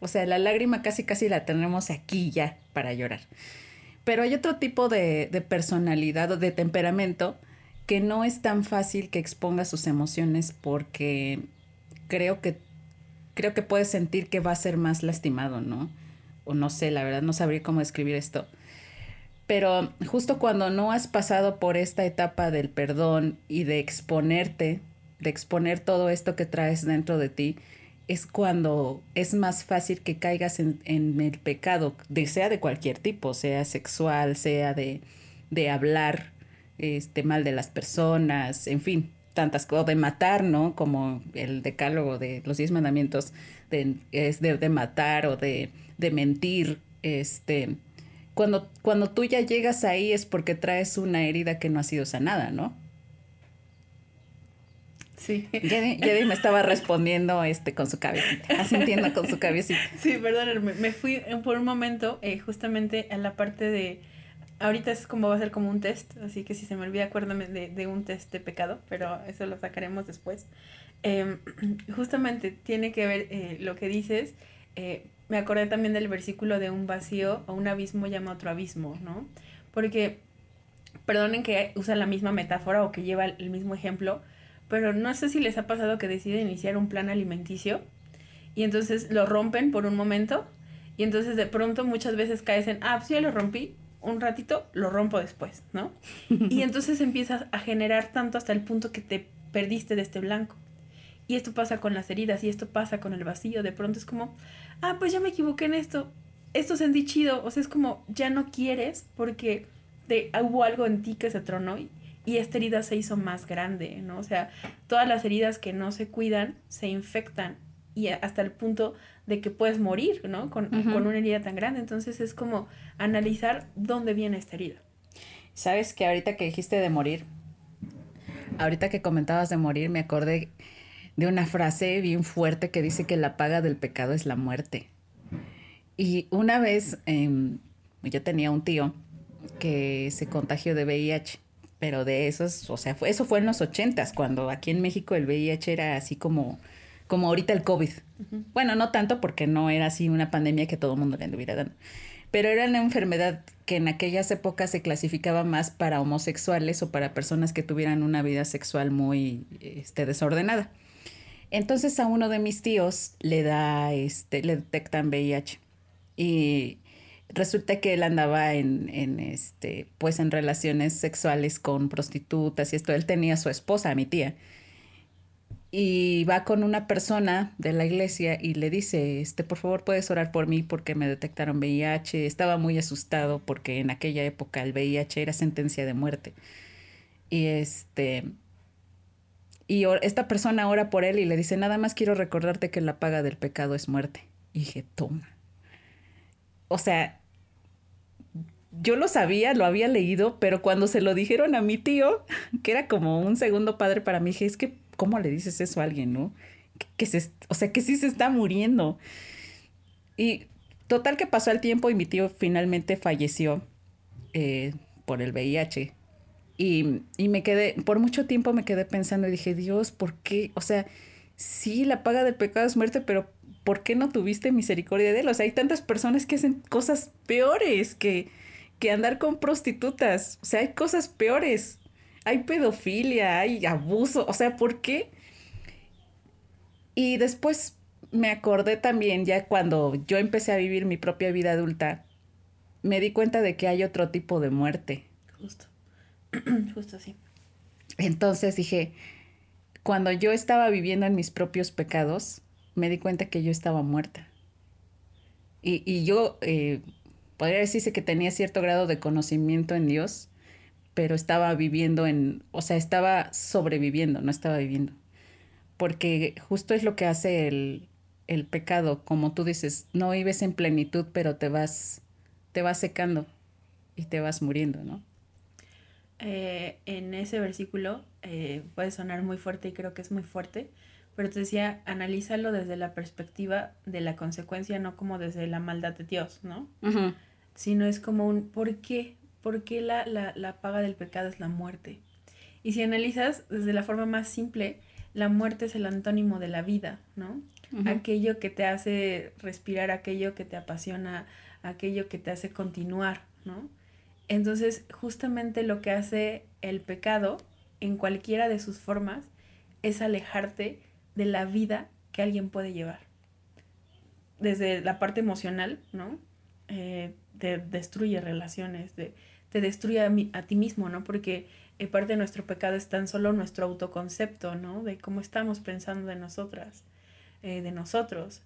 O sea, la lágrima casi casi la tenemos aquí ya para llorar. Pero hay otro tipo de, de personalidad o de temperamento que no es tan fácil que exponga sus emociones porque creo que creo que puede sentir que va a ser más lastimado, ¿no? O no sé, la verdad no sabría cómo escribir esto. Pero justo cuando no has pasado por esta etapa del perdón y de exponerte, de exponer todo esto que traes dentro de ti, es cuando es más fácil que caigas en, el pecado, sea de cualquier tipo, sea sexual, sea de, de hablar este, mal de las personas, en fin, tantas cosas, de matar, ¿no? Como el decálogo de los diez mandamientos, de, es de, de matar o de, de mentir, este, cuando, cuando tú ya llegas ahí es porque traes una herida que no ha sido sanada, ¿no? Sí. Yedi, me estaba respondiendo este con su cabecita, asintiendo con su cabecita. Sí, perdón, me, fui por un momento eh, justamente a la parte de, ahorita es como va a ser como un test, así que si se me olvida acuérdame de, de un test de pecado, pero eso lo sacaremos después. Em, justamente tiene que ver eh, lo que dices, eh, me acordé también del versículo de un vacío o un abismo llama otro abismo, ¿no? Porque, perdonen que usa la misma metáfora o que lleva el mismo ejemplo, pero no sé si les ha pasado que deciden iniciar un plan alimenticio y entonces lo rompen por un momento y entonces de pronto muchas veces caes en, ah, pues ya lo rompí, un ratito lo rompo después, ¿no? y entonces empiezas a generar tanto hasta el punto que te perdiste de este blanco. Y esto pasa con las heridas y esto pasa con el vacío. De pronto es como, ah, pues ya me equivoqué en esto. Esto sentí chido. O sea, es como, ya no quieres porque te, hubo algo en ti que se tronó y, esta herida se hizo más grande, ¿no? O sea, todas las heridas que no se cuidan se infectan y hasta el punto de que puedes morir, ¿no? Con, con una herida tan grande. Entonces es como analizar dónde viene esta herida. Sabes que ahorita que dijiste de morir, ahorita que comentabas de morir, me acordé de una frase bien fuerte que dice que la paga del pecado es la muerte. Y una vez em, yo tenía un tío que se contagió de VIH, pero de esos, o sea, fue, eso fue en los ochentas, cuando aquí en México el VIH era así como, como ahorita el COVID. Bueno, no tanto porque no era así una pandemia que todo el mundo le anduviera dando, pero era una enfermedad que en aquellas épocas se clasificaba más para homosexuales o para personas que tuvieran una vida sexual muy este, desordenada. Entonces a uno de mis tíos le da, este, le detectan VIH. Y resulta que él andaba en, en, este, pues en relaciones sexuales con prostitutas y esto. Él tenía a su esposa, mi tía. Y va con una persona de la iglesia y le dice, este, por favor puedes orar por mí porque me detectaron VIH. Estaba muy asustado porque en aquella época el VIH era sentencia de muerte. Y este, y esta persona ora por él y le dice, nada más quiero recordarte que la paga del pecado es muerte. Y dije, toma. O sea, yo lo sabía, lo había leído, pero cuando se lo dijeron a mi tío, que era como un segundo padre para mí, dije, es que, ¿cómo le dices eso a alguien, no? Que, se, o sea, que sí se está muriendo. Y total que pasó el tiempo y mi tío finalmente falleció eh, por el VIH. Y, y, me quedé, por mucho tiempo me quedé pensando y dije, Dios, ¿por qué? O sea, sí, la paga del pecado es muerte, pero ¿por qué no tuviste misericordia de él? O sea, hay tantas personas que hacen cosas peores que, que andar con prostitutas. O sea, hay cosas peores. Hay pedofilia, hay abuso. O sea, ¿por qué? Y después me acordé también, ya cuando yo empecé a vivir mi propia vida adulta, me di cuenta de que hay otro tipo de muerte. Justo Justo así. Entonces dije, cuando yo estaba viviendo en mis propios pecados, me di cuenta que yo estaba muerta. Y, y yo eh, podría decirse que tenía cierto grado de conocimiento en Dios, pero estaba viviendo en, o sea, estaba sobreviviendo, no estaba viviendo. Porque justo es lo que hace el, el pecado, como tú dices, no vives en plenitud, pero te vas, te vas secando y te vas muriendo, ¿no? Eh, en ese versículo eh, puede sonar muy fuerte y creo que es muy fuerte, pero te decía, analízalo desde la perspectiva de la consecuencia, no como desde la maldad de Dios, ¿no? Sino es como un, ¿por qué? ¿Por qué la, la, la paga del pecado es la muerte? Y si analizas desde la forma más simple, la muerte es el antónimo de la vida, ¿no? Aquello que te hace respirar, aquello que te apasiona, aquello que te hace continuar, ¿no? Entonces, justamente lo que hace el pecado, en cualquiera de sus formas, es alejarte de la vida que alguien puede llevar. Desde la parte emocional, ¿no? Eh, te destruye relaciones, te destruye a, ti mismo, ¿no? Porque eh, parte de nuestro pecado es tan solo nuestro autoconcepto, ¿no? De cómo estamos pensando de nosotras, eh, de nosotros.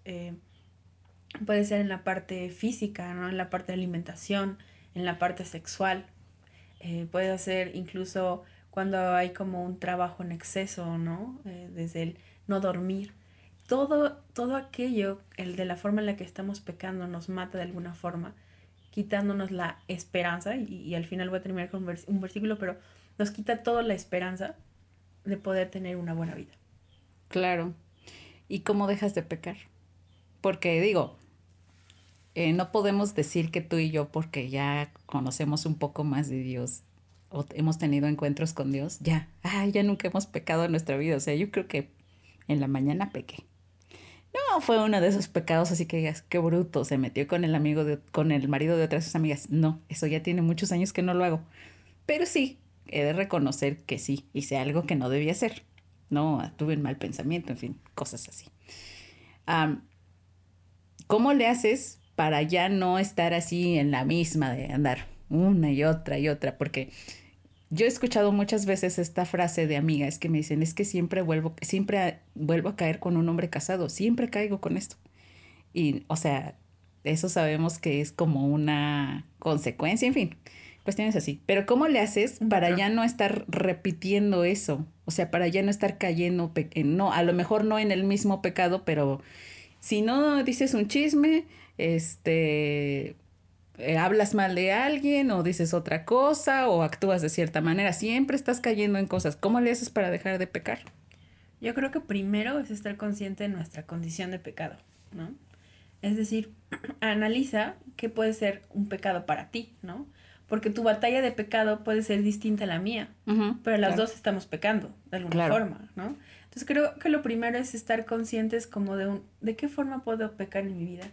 puede ser en la parte física, ¿no? En la parte de alimentación, en la parte sexual. puede ser incluso cuando hay como un trabajo en exceso, ¿no? desde el no dormir, todo, todo aquello, el de la forma en la que estamos pecando, nos mata de alguna forma, quitándonos la esperanza, y, al final voy a terminar con un, versículo, pero nos quita toda la esperanza de poder tener una buena vida. Claro. ¿Y cómo dejas de pecar? Porque digo, eh, no podemos decir que tú y yo, porque ya conocemos un poco más de Dios o hemos tenido encuentros con Dios, ya, ya nunca hemos pecado en nuestra vida. O sea, yo creo que en la mañana pequé. No fue uno de esos pecados así que digas, qué bruto, se metió con el amigo de, con el marido de otras sus amigas. No, eso ya tiene muchos años que no lo hago. Pero sí, he de reconocer que sí, hice algo que no debía hacer. No, tuve un mal pensamiento, en fin, cosas así. ¿Cómo le haces para ya no estar así en la misma de andar una y otra y otra? Porque yo he escuchado muchas veces esta frase de amigas que me dicen, es que siempre vuelvo, siempre vuelvo a caer con un hombre casado, siempre caigo con esto. Y, o sea, eso sabemos que es como una consecuencia, en fin, cuestiones así. Pero ¿cómo le haces para ya no estar repitiendo eso? O sea, para ya no estar cayendo, no, a lo mejor no en el mismo pecado, pero si no dices un chisme, este, eh, hablas mal de alguien o dices otra cosa o actúas de cierta manera. Siempre estás cayendo en cosas. ¿Cómo le haces para dejar de pecar? Yo creo que primero es estar consciente de nuestra condición de pecado, ¿no? Es decir, analiza qué puede ser un pecado para ti, ¿no? Porque tu batalla de pecado puede ser distinta a la mía, pero las dos estamos pecando de alguna forma, ¿no? Entonces creo que lo primero es estar conscientes como de un, de qué forma puedo pecar en mi vida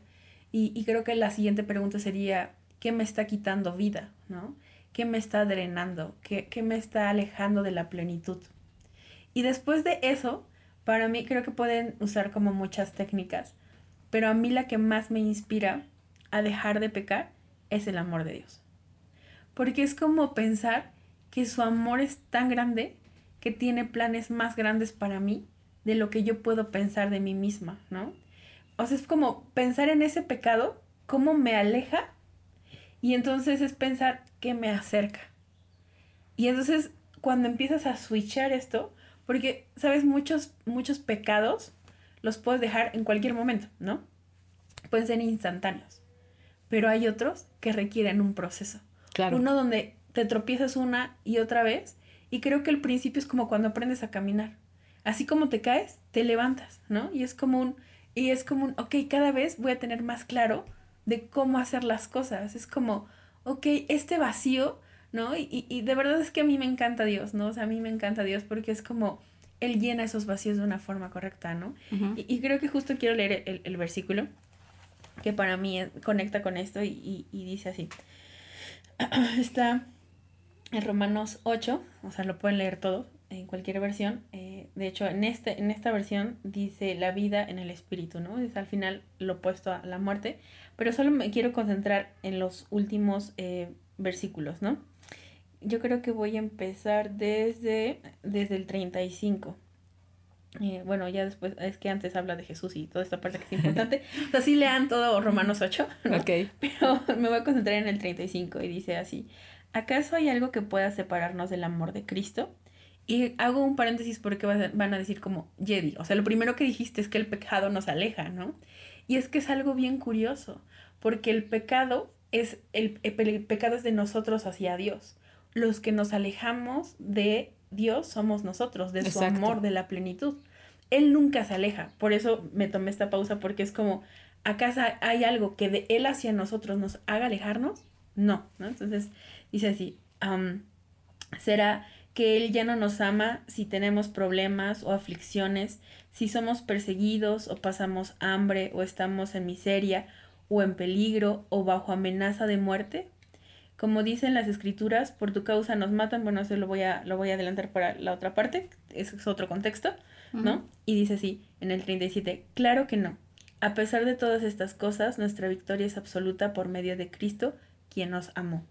y, creo que la siguiente pregunta sería, ¿qué me está quitando vida? ¿no? ¿Qué me está drenando? ¿Qué, ¿Qué me está alejando de la plenitud? Y después de eso, para mí creo que pueden usar como muchas técnicas, pero a mí la que más me inspira a dejar de pecar es el amor de Dios. Porque es como pensar que su amor es tan grande que tiene planes más grandes para mí de lo que yo puedo pensar de mí misma, ¿no? O sea, es como pensar en ese pecado, cómo me aleja, y entonces es pensar que me acerca. Y entonces cuando empiezas a switchar esto, porque, sabes, muchos, muchos pecados los puedes dejar en cualquier momento, ¿no? Pueden ser instantáneos. Pero hay otros que requieren un proceso. Claro. Uno donde te tropiezas una y otra vez. Y creo que el principio es como cuando aprendes a caminar. Así como te caes, te levantas, ¿no? Y es como un, y es como un, ok, cada vez voy a tener más claro de cómo hacer las cosas. Es como, ok, este vacío, ¿no? Y, y, de verdad es que a mí me encanta Dios, ¿no? O sea, a mí me encanta Dios porque es como, Él llena esos vacíos de una forma correcta, ¿no? y, y, creo que justo quiero leer el, el, versículo que para mí conecta con esto y, y dice así. Está en Romanos 8, o sea, lo pueden leer todo, en cualquier versión. Eh, de hecho, en, este, en esta versión dice la vida en el espíritu, ¿no? Es al final lo opuesto a la muerte. Pero solo me quiero concentrar en los últimos eh, versículos, ¿no? Yo creo que voy a empezar desde, desde el 35. Eh, bueno, ya después, es que antes habla de Jesús y toda esta parte que es importante. o sea, sí lean todo Romanos 8, Ok. Pero me voy a concentrar en el 35 y dice así. ¿Acaso hay algo que pueda separarnos del amor de Cristo? Y hago un paréntesis porque van a decir como, Jedi, o sea, lo primero que dijiste es que el pecado nos aleja, ¿no? Y es que es algo bien curioso, porque el pecado es, el, pecado es de nosotros hacia Dios. Los que nos alejamos de Dios somos nosotros, de su amor, de la plenitud. Él nunca se aleja, por eso me tomé esta pausa, porque es como, ¿acaso hay algo que de Él hacia nosotros nos haga alejarnos? No, ¿no? Entonces dice así, será que Él ya no nos ama si tenemos problemas o aflicciones, si somos perseguidos o pasamos hambre o estamos en miseria o en peligro o bajo amenaza de muerte? como dicen las escrituras, por tu causa nos matan, bueno, eso lo voy a, lo voy a adelantar para la otra parte, es otro contexto, ¿no? Y dice así, en el 37, claro que no. A pesar de todas estas cosas, nuestra victoria es absoluta por medio de Cristo, quien nos amó.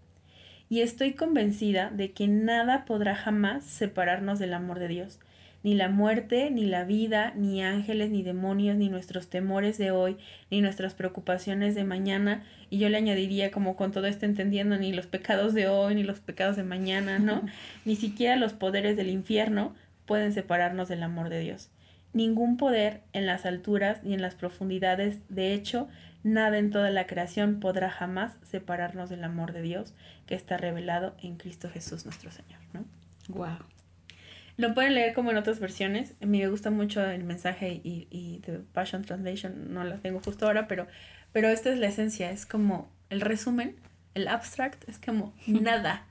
Y estoy convencida de que nada podrá jamás separarnos del amor de Dios ni la muerte, ni la vida, ni ángeles, ni demonios, ni nuestros temores de hoy, ni nuestras preocupaciones de mañana. Y yo le añadiría como con todo esto entendiendo, ni los pecados de hoy, ni los pecados de mañana, ¿no? ni siquiera los poderes del infierno pueden separarnos del amor de Dios. Ningún poder en las alturas ni en las profundidades, de hecho, nada en toda la creación podrá jamás separarnos del amor de Dios que está revelado en Cristo Jesús nuestro Señor, ¿no? Wow. Lo pueden leer como en otras versiones. A mí me gusta mucho el mensaje y, y The Passion Translation, no la tengo justo ahora, pero, pero esta es la esencia, es como el resumen, el abstract, es como nada,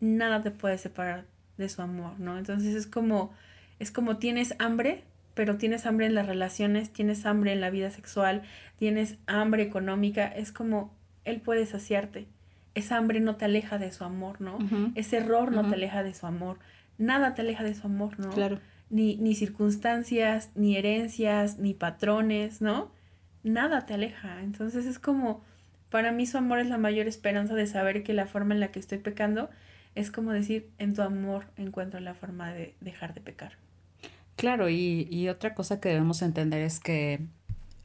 nada te puede separar de su amor, ¿no? Entonces es como, es como tienes hambre, pero tienes hambre en las relaciones, tienes hambre en la vida sexual, tienes hambre económica, es como Él puede saciarte. Esa hambre no te aleja de su amor, ¿no? Ese error no te aleja de su amor nada te aleja de su amor, ¿no? Claro. Ni, ni circunstancias, ni herencias, ni patrones, ¿no? Nada te aleja. Entonces es como, para mí su amor es la mayor esperanza de saber que la forma en la que estoy pecando es como decir, en tu amor encuentro la forma de dejar de pecar. Claro, y, y otra cosa que debemos entender es que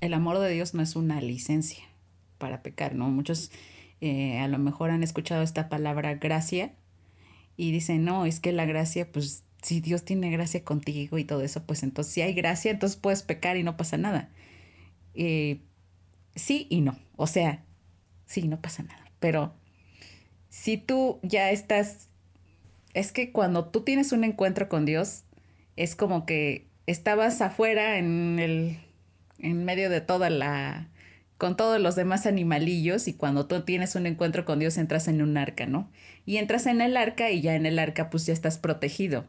el amor de Dios no es una licencia para pecar, ¿no? Muchos eh, a lo mejor han escuchado esta palabra gracia y dicen, no, es que la gracia, pues si Dios tiene gracia contigo y todo eso, pues entonces si hay gracia, entonces puedes pecar y no pasa nada. Eh, sí y no, o sea, sí, no pasa nada, pero si tú ya estás, es que cuando tú tienes un encuentro con Dios, es como que estabas afuera en el, en medio de toda la, con todos los demás animalillos y cuando tú tienes un encuentro con Dios entras en un arca, ¿no? Y entras en el arca y ya en el arca pues ya estás protegido.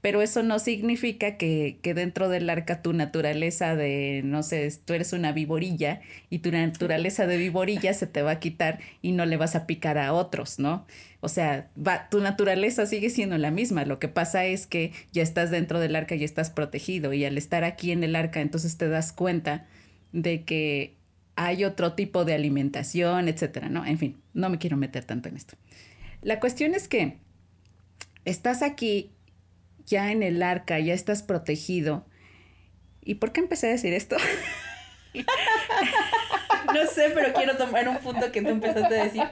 Pero eso no significa que, que dentro del arca tu naturaleza de, no sé, tú eres una viborilla y tu naturaleza de viborilla se te va a quitar y no le vas a picar a otros, ¿no? O sea, va, tu naturaleza sigue siendo la misma. Lo que pasa es que ya estás dentro del arca y estás protegido y al estar aquí en el arca entonces te das cuenta de que hay otro tipo de alimentación, etcétera, ¿no? En fin, no me quiero meter tanto en esto. La cuestión es que estás aquí ya en el arca, ya estás protegido. ¿Y por qué empecé a decir esto? no sé, pero quiero tomar un punto que tú empezaste a decir.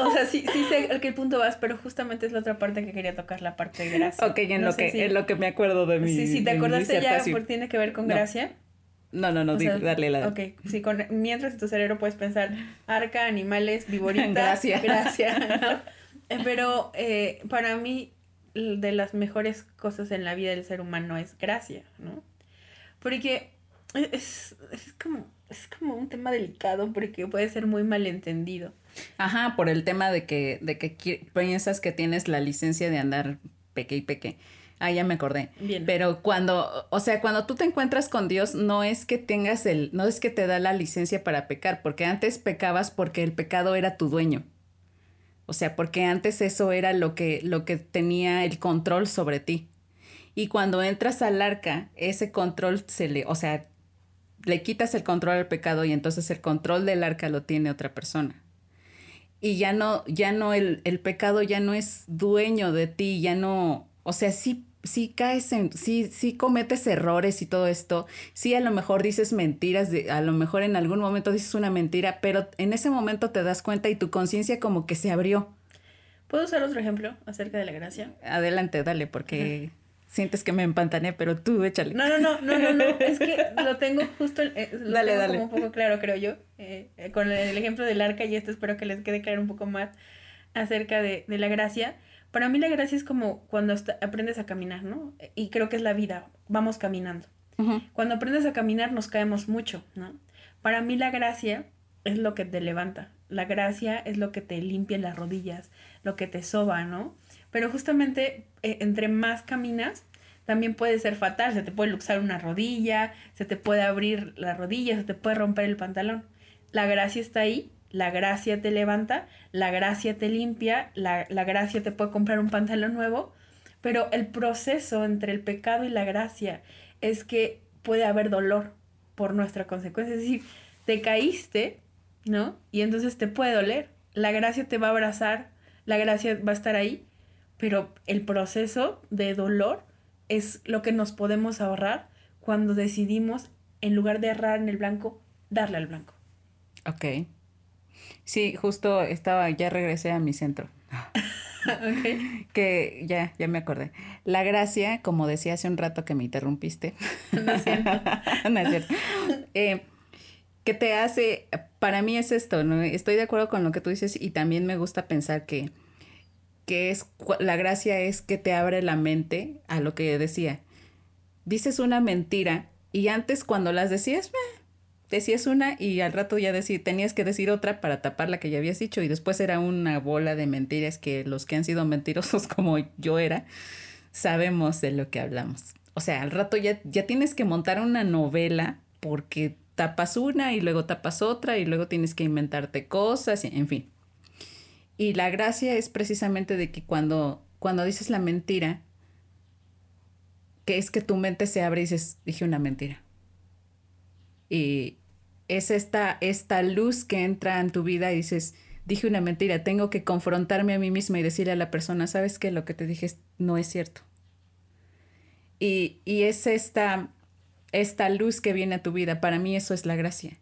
O, sea, sí, sí sé que el punto vas, pero justamente es la otra parte que quería tocar, la parte de gracia. Ok, en, lo, que, en lo que me acuerdo de mi Sí, sí, ¿te acordaste ya? Porque tiene que ver con gracia. No, no, no, dale la. Ok, sí, con, mientras en tu cerebro puedes pensar arca, animales, viborita. Gracias. Gracias. Eh, pero eh, para mí, de las mejores cosas en la vida del ser humano es gracia, ¿no? Porque es, es, como, es como un tema delicado porque puede ser muy malentendido. Ajá, por el tema de que, de que piensas que tienes la licencia de andar peque y peque. Ah, ya me acordé. Bien. Pero cuando, o sea, cuando tú te encuentras con Dios, no es que tengas el, no es que te da la licencia para pecar, porque antes pecabas porque el pecado era tu dueño. O sea, porque antes eso era lo que, lo que tenía el control sobre ti. Y cuando entras al arca, ese control se le, o sea, le quitas el control al pecado y entonces el control del arca lo tiene otra persona. Y ya no, ya no, el, el pecado ya no es dueño de ti, ya no, o sea, sí, sí caes en, sí, sí cometes errores y todo esto. Sí, a lo mejor dices mentiras, a lo mejor en algún momento dices una mentira, pero en ese momento te das cuenta y tu conciencia como que se abrió. ¿Puedo usar otro ejemplo acerca de la gracia? Adelante, dale, porque sientes que me empantané, pero tú échale. No, no, no, no, no, no. es que lo tengo justo, eh, dale. como un poco claro, creo yo, eh, eh, con el ejemplo del arca y esto espero que les quede claro un poco más acerca de, de la gracia para mí la gracia es como cuando aprendes a caminar, ¿no? Y creo que es la vida, vamos caminando. Cuando aprendes a caminar nos caemos mucho, ¿no? Para mí la gracia es lo que te levanta, la gracia es lo que te limpia las rodillas, lo que te soba, ¿no? Pero justamente eh, entre más caminas, también puede ser fatal, se te puede luxar una rodilla, se te puede abrir la rodilla, se te puede romper el pantalón. La gracia está ahí la gracia te levanta, la gracia te limpia, la, la gracia te puede comprar un pantalón nuevo, pero el proceso entre el pecado y la gracia es que puede haber dolor por nuestra consecuencia. Es decir, te caíste, ¿no? Y entonces te puede doler. La gracia te va a abrazar, la gracia va a estar ahí, pero el proceso de dolor es lo que nos podemos ahorrar cuando decidimos, en lugar de errar en el blanco, darle al blanco. Ok. Sí, justo estaba, ya regresé a mi centro. okay. Que ya, ya me acordé. La gracia, como decía hace un rato que me interrumpiste. No es cierto. no es cierto. Eh, que te hace, para mí es esto, ¿no? Estoy de acuerdo con lo que tú dices y también me gusta pensar que, que es, la gracia es que te abre la mente a lo que decía. Dices una mentira y antes cuando las decías, decías una y al rato ya decir, tenías que decir otra para tapar la que ya habías dicho y después era una bola de mentiras que los que han sido mentirosos como yo era, sabemos de lo que hablamos. O sea, al rato ya, ya tienes que montar una novela porque tapas una y luego tapas otra y luego tienes que inventarte cosas, en fin. Y la gracia es precisamente de que cuando, cuando dices la mentira, que es que tu mente se abre y dices, dije una mentira. Y es esta, esta luz que entra en tu vida y dices, dije una mentira, tengo que confrontarme a mí misma y decirle a la persona, ¿sabes qué? Lo que te dije no es cierto. Y, y es esta, esta luz que viene a tu vida. Para mí eso es la gracia,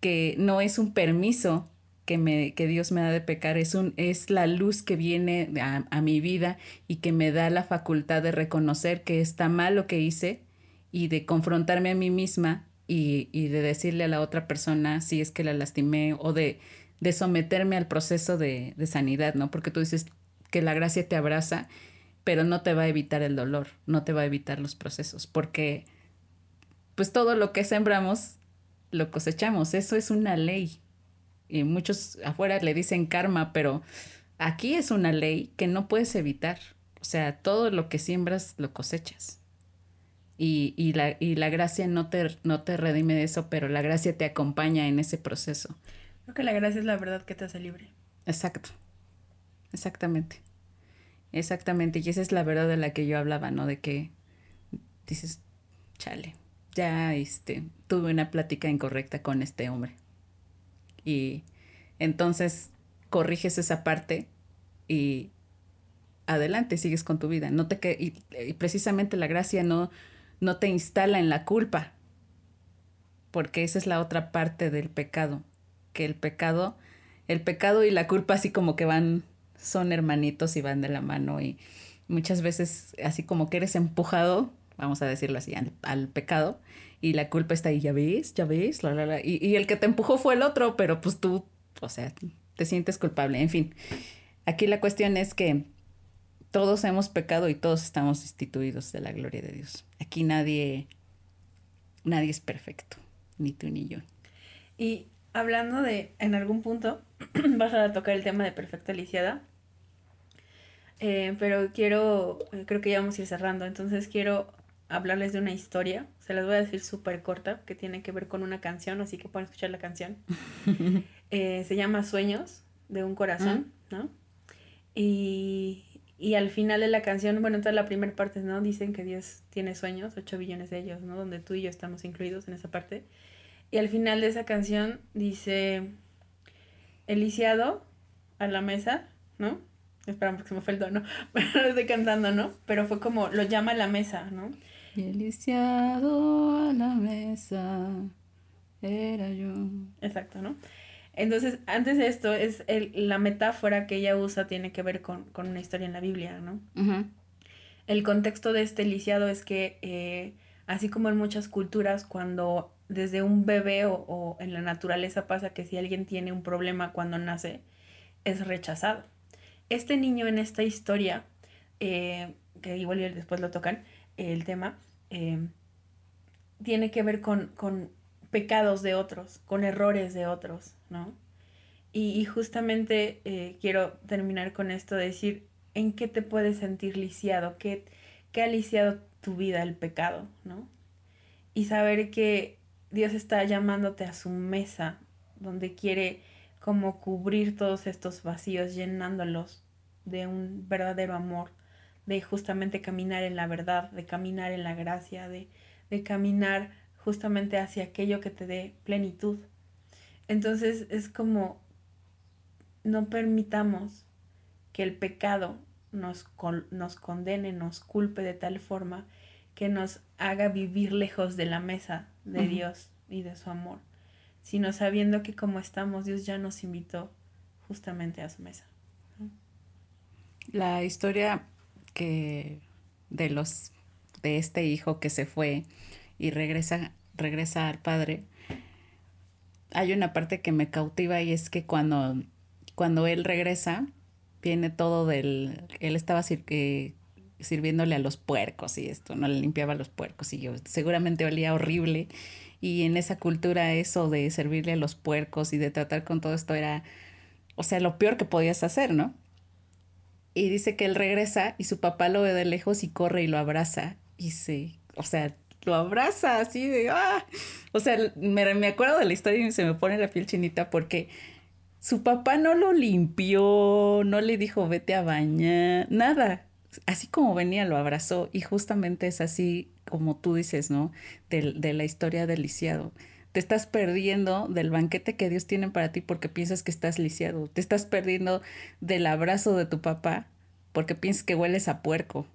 que no es un permiso que, me, que Dios me da de pecar, es, un, es la luz que viene a, mi vida y que me da la facultad de reconocer que está mal lo que hice y de confrontarme a mí misma y, y de decirle a la otra persona si es que la lastimé o de, de someterme al proceso de, de sanidad, ¿no? Porque tú dices que la gracia te abraza, pero no te va a evitar el dolor, no te va a evitar los procesos, porque pues todo lo que sembramos lo cosechamos. Eso es una ley. Y muchos afuera le dicen karma, pero aquí es una ley que no puedes evitar. O sea, todo lo que siembras lo cosechas. Y, y, la, y la gracia no te, no te redime de eso, pero la gracia te acompaña en ese proceso. Creo que la gracia es la verdad que te hace libre. Exacto. Exactamente. Exactamente. Y esa es la verdad de la que yo hablaba, ¿no? De que dices, chale, ya este, tuve una plática incorrecta con este hombre. Y entonces corriges esa parte y adelante, sigues con tu vida. No te que y, precisamente la gracia no, no te instala en la culpa, porque esa es la otra parte del pecado, que el pecado, el pecado y la culpa así como que van, son hermanitos y van de la mano y muchas veces así como que eres empujado vamos a decirlo así, al, pecado, y la culpa está ahí, ya ves, ya ves, la, la, la. Y, y el que te empujó fue el otro, pero pues tú, o sea, te sientes culpable, en fin. Aquí la cuestión es que todos hemos pecado y todos estamos destituidos de la gloria de Dios. Aquí nadie, nadie es perfecto, ni tú ni yo. Y hablando de, en algún punto, vas a tocar el tema de perfecta lisiada. Eh, pero quiero, creo que ya vamos a ir cerrando, entonces quiero hablarles de una historia. Se las voy a decir súper corta, que tiene que ver con una canción, así que pueden escuchar la canción. Eh, se llama Sueños de un corazón, ¿no? Y, y, al final de la canción, bueno, toda la primera parte, ¿no? Dicen que Dios tiene sueños, 8 billones de ellos, ¿no? Donde tú y yo estamos incluidos en esa parte. Y al final de esa canción dice, Eliciado a la mesa, ¿no? Esperamos porque se me fue el tono, pero lo estoy cantando, ¿no? Pero fue como, lo llama a la mesa, ¿no? Deliciado a la mesa era yo. Exacto, ¿no? Entonces, antes de esto, es el, la metáfora que ella usa tiene que ver con, una historia en la Biblia, ¿no? El contexto de este lisiado es que, eh, así como en muchas culturas, cuando desde un bebé o, o, en la naturaleza pasa que si alguien tiene un problema cuando nace, es rechazado. Este niño en esta historia, eh, que igual después lo tocan, el tema, eh, tiene que ver con, con, pecados de otros, con errores de otros, ¿no? Y, justamente eh, quiero terminar con esto, de decir, ¿en qué te puedes sentir lisiado? ¿Qué, ¿Qué ha lisiado tu vida el pecado, ¿no? Y saber que Dios está llamándote a su mesa, donde quiere como cubrir todos estos vacíos, llenándolos de un verdadero amor, de justamente caminar en la verdad, de caminar en la gracia, de caminar justamente hacia aquello que te dé plenitud. Entonces es como no permitamos que el pecado nos, nos condene, nos culpe de tal forma que nos haga vivir lejos de la mesa de Dios y de su amor, sino sabiendo que como estamos, Dios ya nos invitó justamente a su mesa. La historia que de los de este hijo que se fue y regresa regresa al padre hay una parte que me cautiva y es que cuando cuando él regresa viene todo del él estaba eh, sirviéndole a los puercos y esto no le limpiaba los puercos y yo seguramente olía horrible y en esa cultura eso de servirle a los puercos y de tratar con todo esto era o sea lo peor que podías hacer no y dice que él regresa y su papá lo ve de lejos y corre y lo abraza. Y se, o sea, lo abraza así de, ah. O sea, me, me acuerdo de la historia y se me pone la piel chinita porque su papá no lo limpió, no le dijo vete a bañar, nada. Así como venía, lo abrazó. Y justamente es así como tú dices, ¿no? De, de la historia del lisiado te estás perdiendo del banquete que Dios tiene para ti porque piensas que estás lisiado. Te estás perdiendo del abrazo de tu papá porque piensas que hueles a puerco.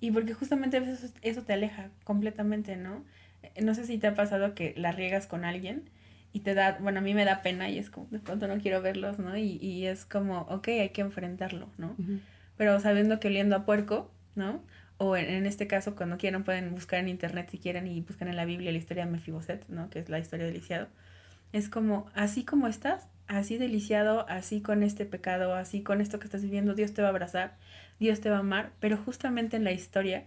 Y porque justamente eso, eso te aleja completamente, ¿no? Eh, no sé si te ha pasado que la riegas con alguien y te da, bueno, a mí me da pena y es como, de pronto no quiero verlos, ¿no? Y, y es como, ok, hay que enfrentarlo, ¿no? Pero sabiendo que oliendo a puerco, ¿no? o en, este caso, cuando quieran, pueden buscar en internet si quieren y buscan en la Biblia la historia de Mefiboset, ¿no? Que es la historia del lisiado. Es como, así como estás, así deliciado, así con este pecado, así con esto que estás viviendo, Dios te va a abrazar, Dios te va a amar, pero justamente en la historia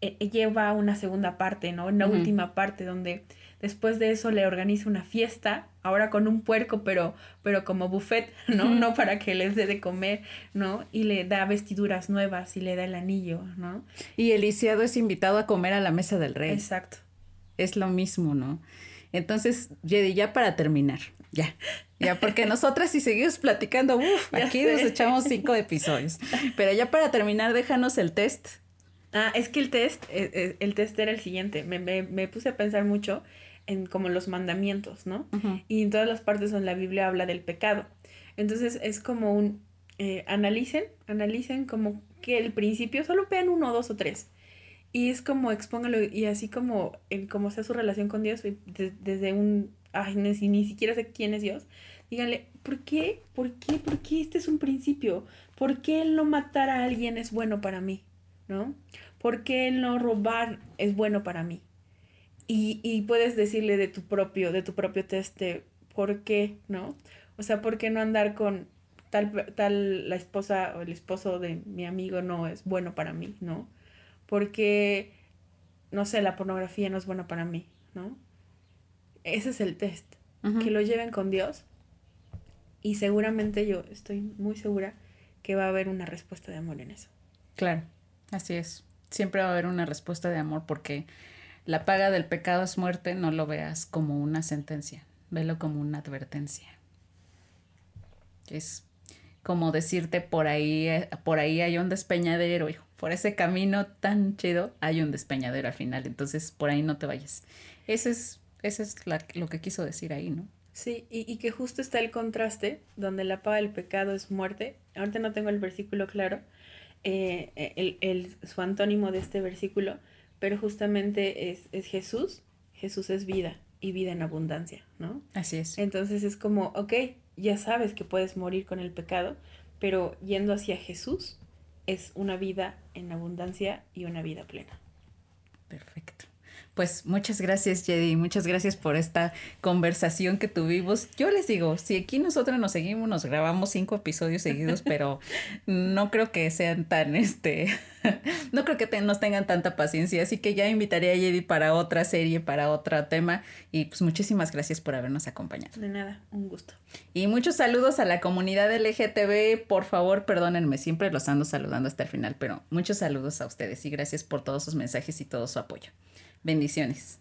eh, eh, lleva una segunda parte, ¿no? Una última parte donde Después de eso le organiza una fiesta, ahora con un puerco, pero, pero como buffet, ¿no? No para que les dé de comer, ¿no? Y le da vestiduras nuevas y le da el anillo, ¿no? Y el lisiado es invitado a comer a la mesa del rey. Exacto. Es lo mismo, ¿no? Entonces, Jedi, ya para terminar, ya, ya, porque nosotras si seguimos platicando, uff, aquí nos echamos cinco episodios. Pero ya para terminar, déjanos el test. Ah, es que el test, eh, eh, el test era el siguiente. Me, me, me puse a pensar mucho en como los mandamientos, ¿no? Y en todas las partes donde la Biblia habla del pecado. Entonces es como un, eh, analicen, analicen como que el principio, solo vean uno, dos o tres. Y es como expóngalo y así como, en como sea su relación con Dios, desde un, ay, ni, ni siquiera sé quién es Dios, díganle, ¿por qué? ¿Por qué? ¿Por qué este es un principio? ¿Por qué el no matar a alguien es bueno para mí? ¿No? ¿Por qué el no robar es bueno para mí? y, y puedes decirle de tu propio, de tu propio test por qué, ¿no? O sea, ¿por qué no andar con tal, tal la esposa o el esposo de mi amigo no es bueno para mí, ¿no? Porque, no sé, la pornografía no es buena para mí, ¿no? Ese es el test, que lo lleven con Dios y seguramente yo estoy muy segura que va a haber una respuesta de amor en eso. Claro, así es. Siempre va a haber una respuesta de amor porque la paga del pecado es muerte, no lo veas como una sentencia, velo como una advertencia. Es como decirte por ahí, por ahí hay un despeñadero, hijo. Por ese camino tan chido hay un despeñadero al final. Entonces, por ahí no te vayas. Eso es, eso es lo que quiso decir ahí, ¿no? Sí, y, y, que justo está el contraste, donde la paga del pecado es muerte. Ahorita no tengo el versículo claro, eh, el, el, su antónimo de este versículo, pero justamente es, es Jesús, Jesús es vida y vida en abundancia, ¿no? Así es. Entonces es como, ok, ya sabes que puedes morir con el pecado, pero yendo hacia Jesús es una vida en abundancia y una vida plena. Perfecto. Pues muchas gracias, Jedi. Muchas gracias por esta conversación que tuvimos. Yo les digo, si aquí nosotros nos seguimos, nos grabamos cinco episodios seguidos, pero no creo que sean tan, este, no creo que nos tengan tanta paciencia. Así que ya invitaré a Jedi para otra serie, para otro tema. Y pues muchísimas gracias por habernos acompañado. De nada, un gusto. Y muchos saludos a la comunidad LGTB. Por favor, perdónenme, siempre los ando saludando hasta el final, pero muchos saludos a ustedes y gracias por todos sus mensajes y todo su apoyo. Bendiciones.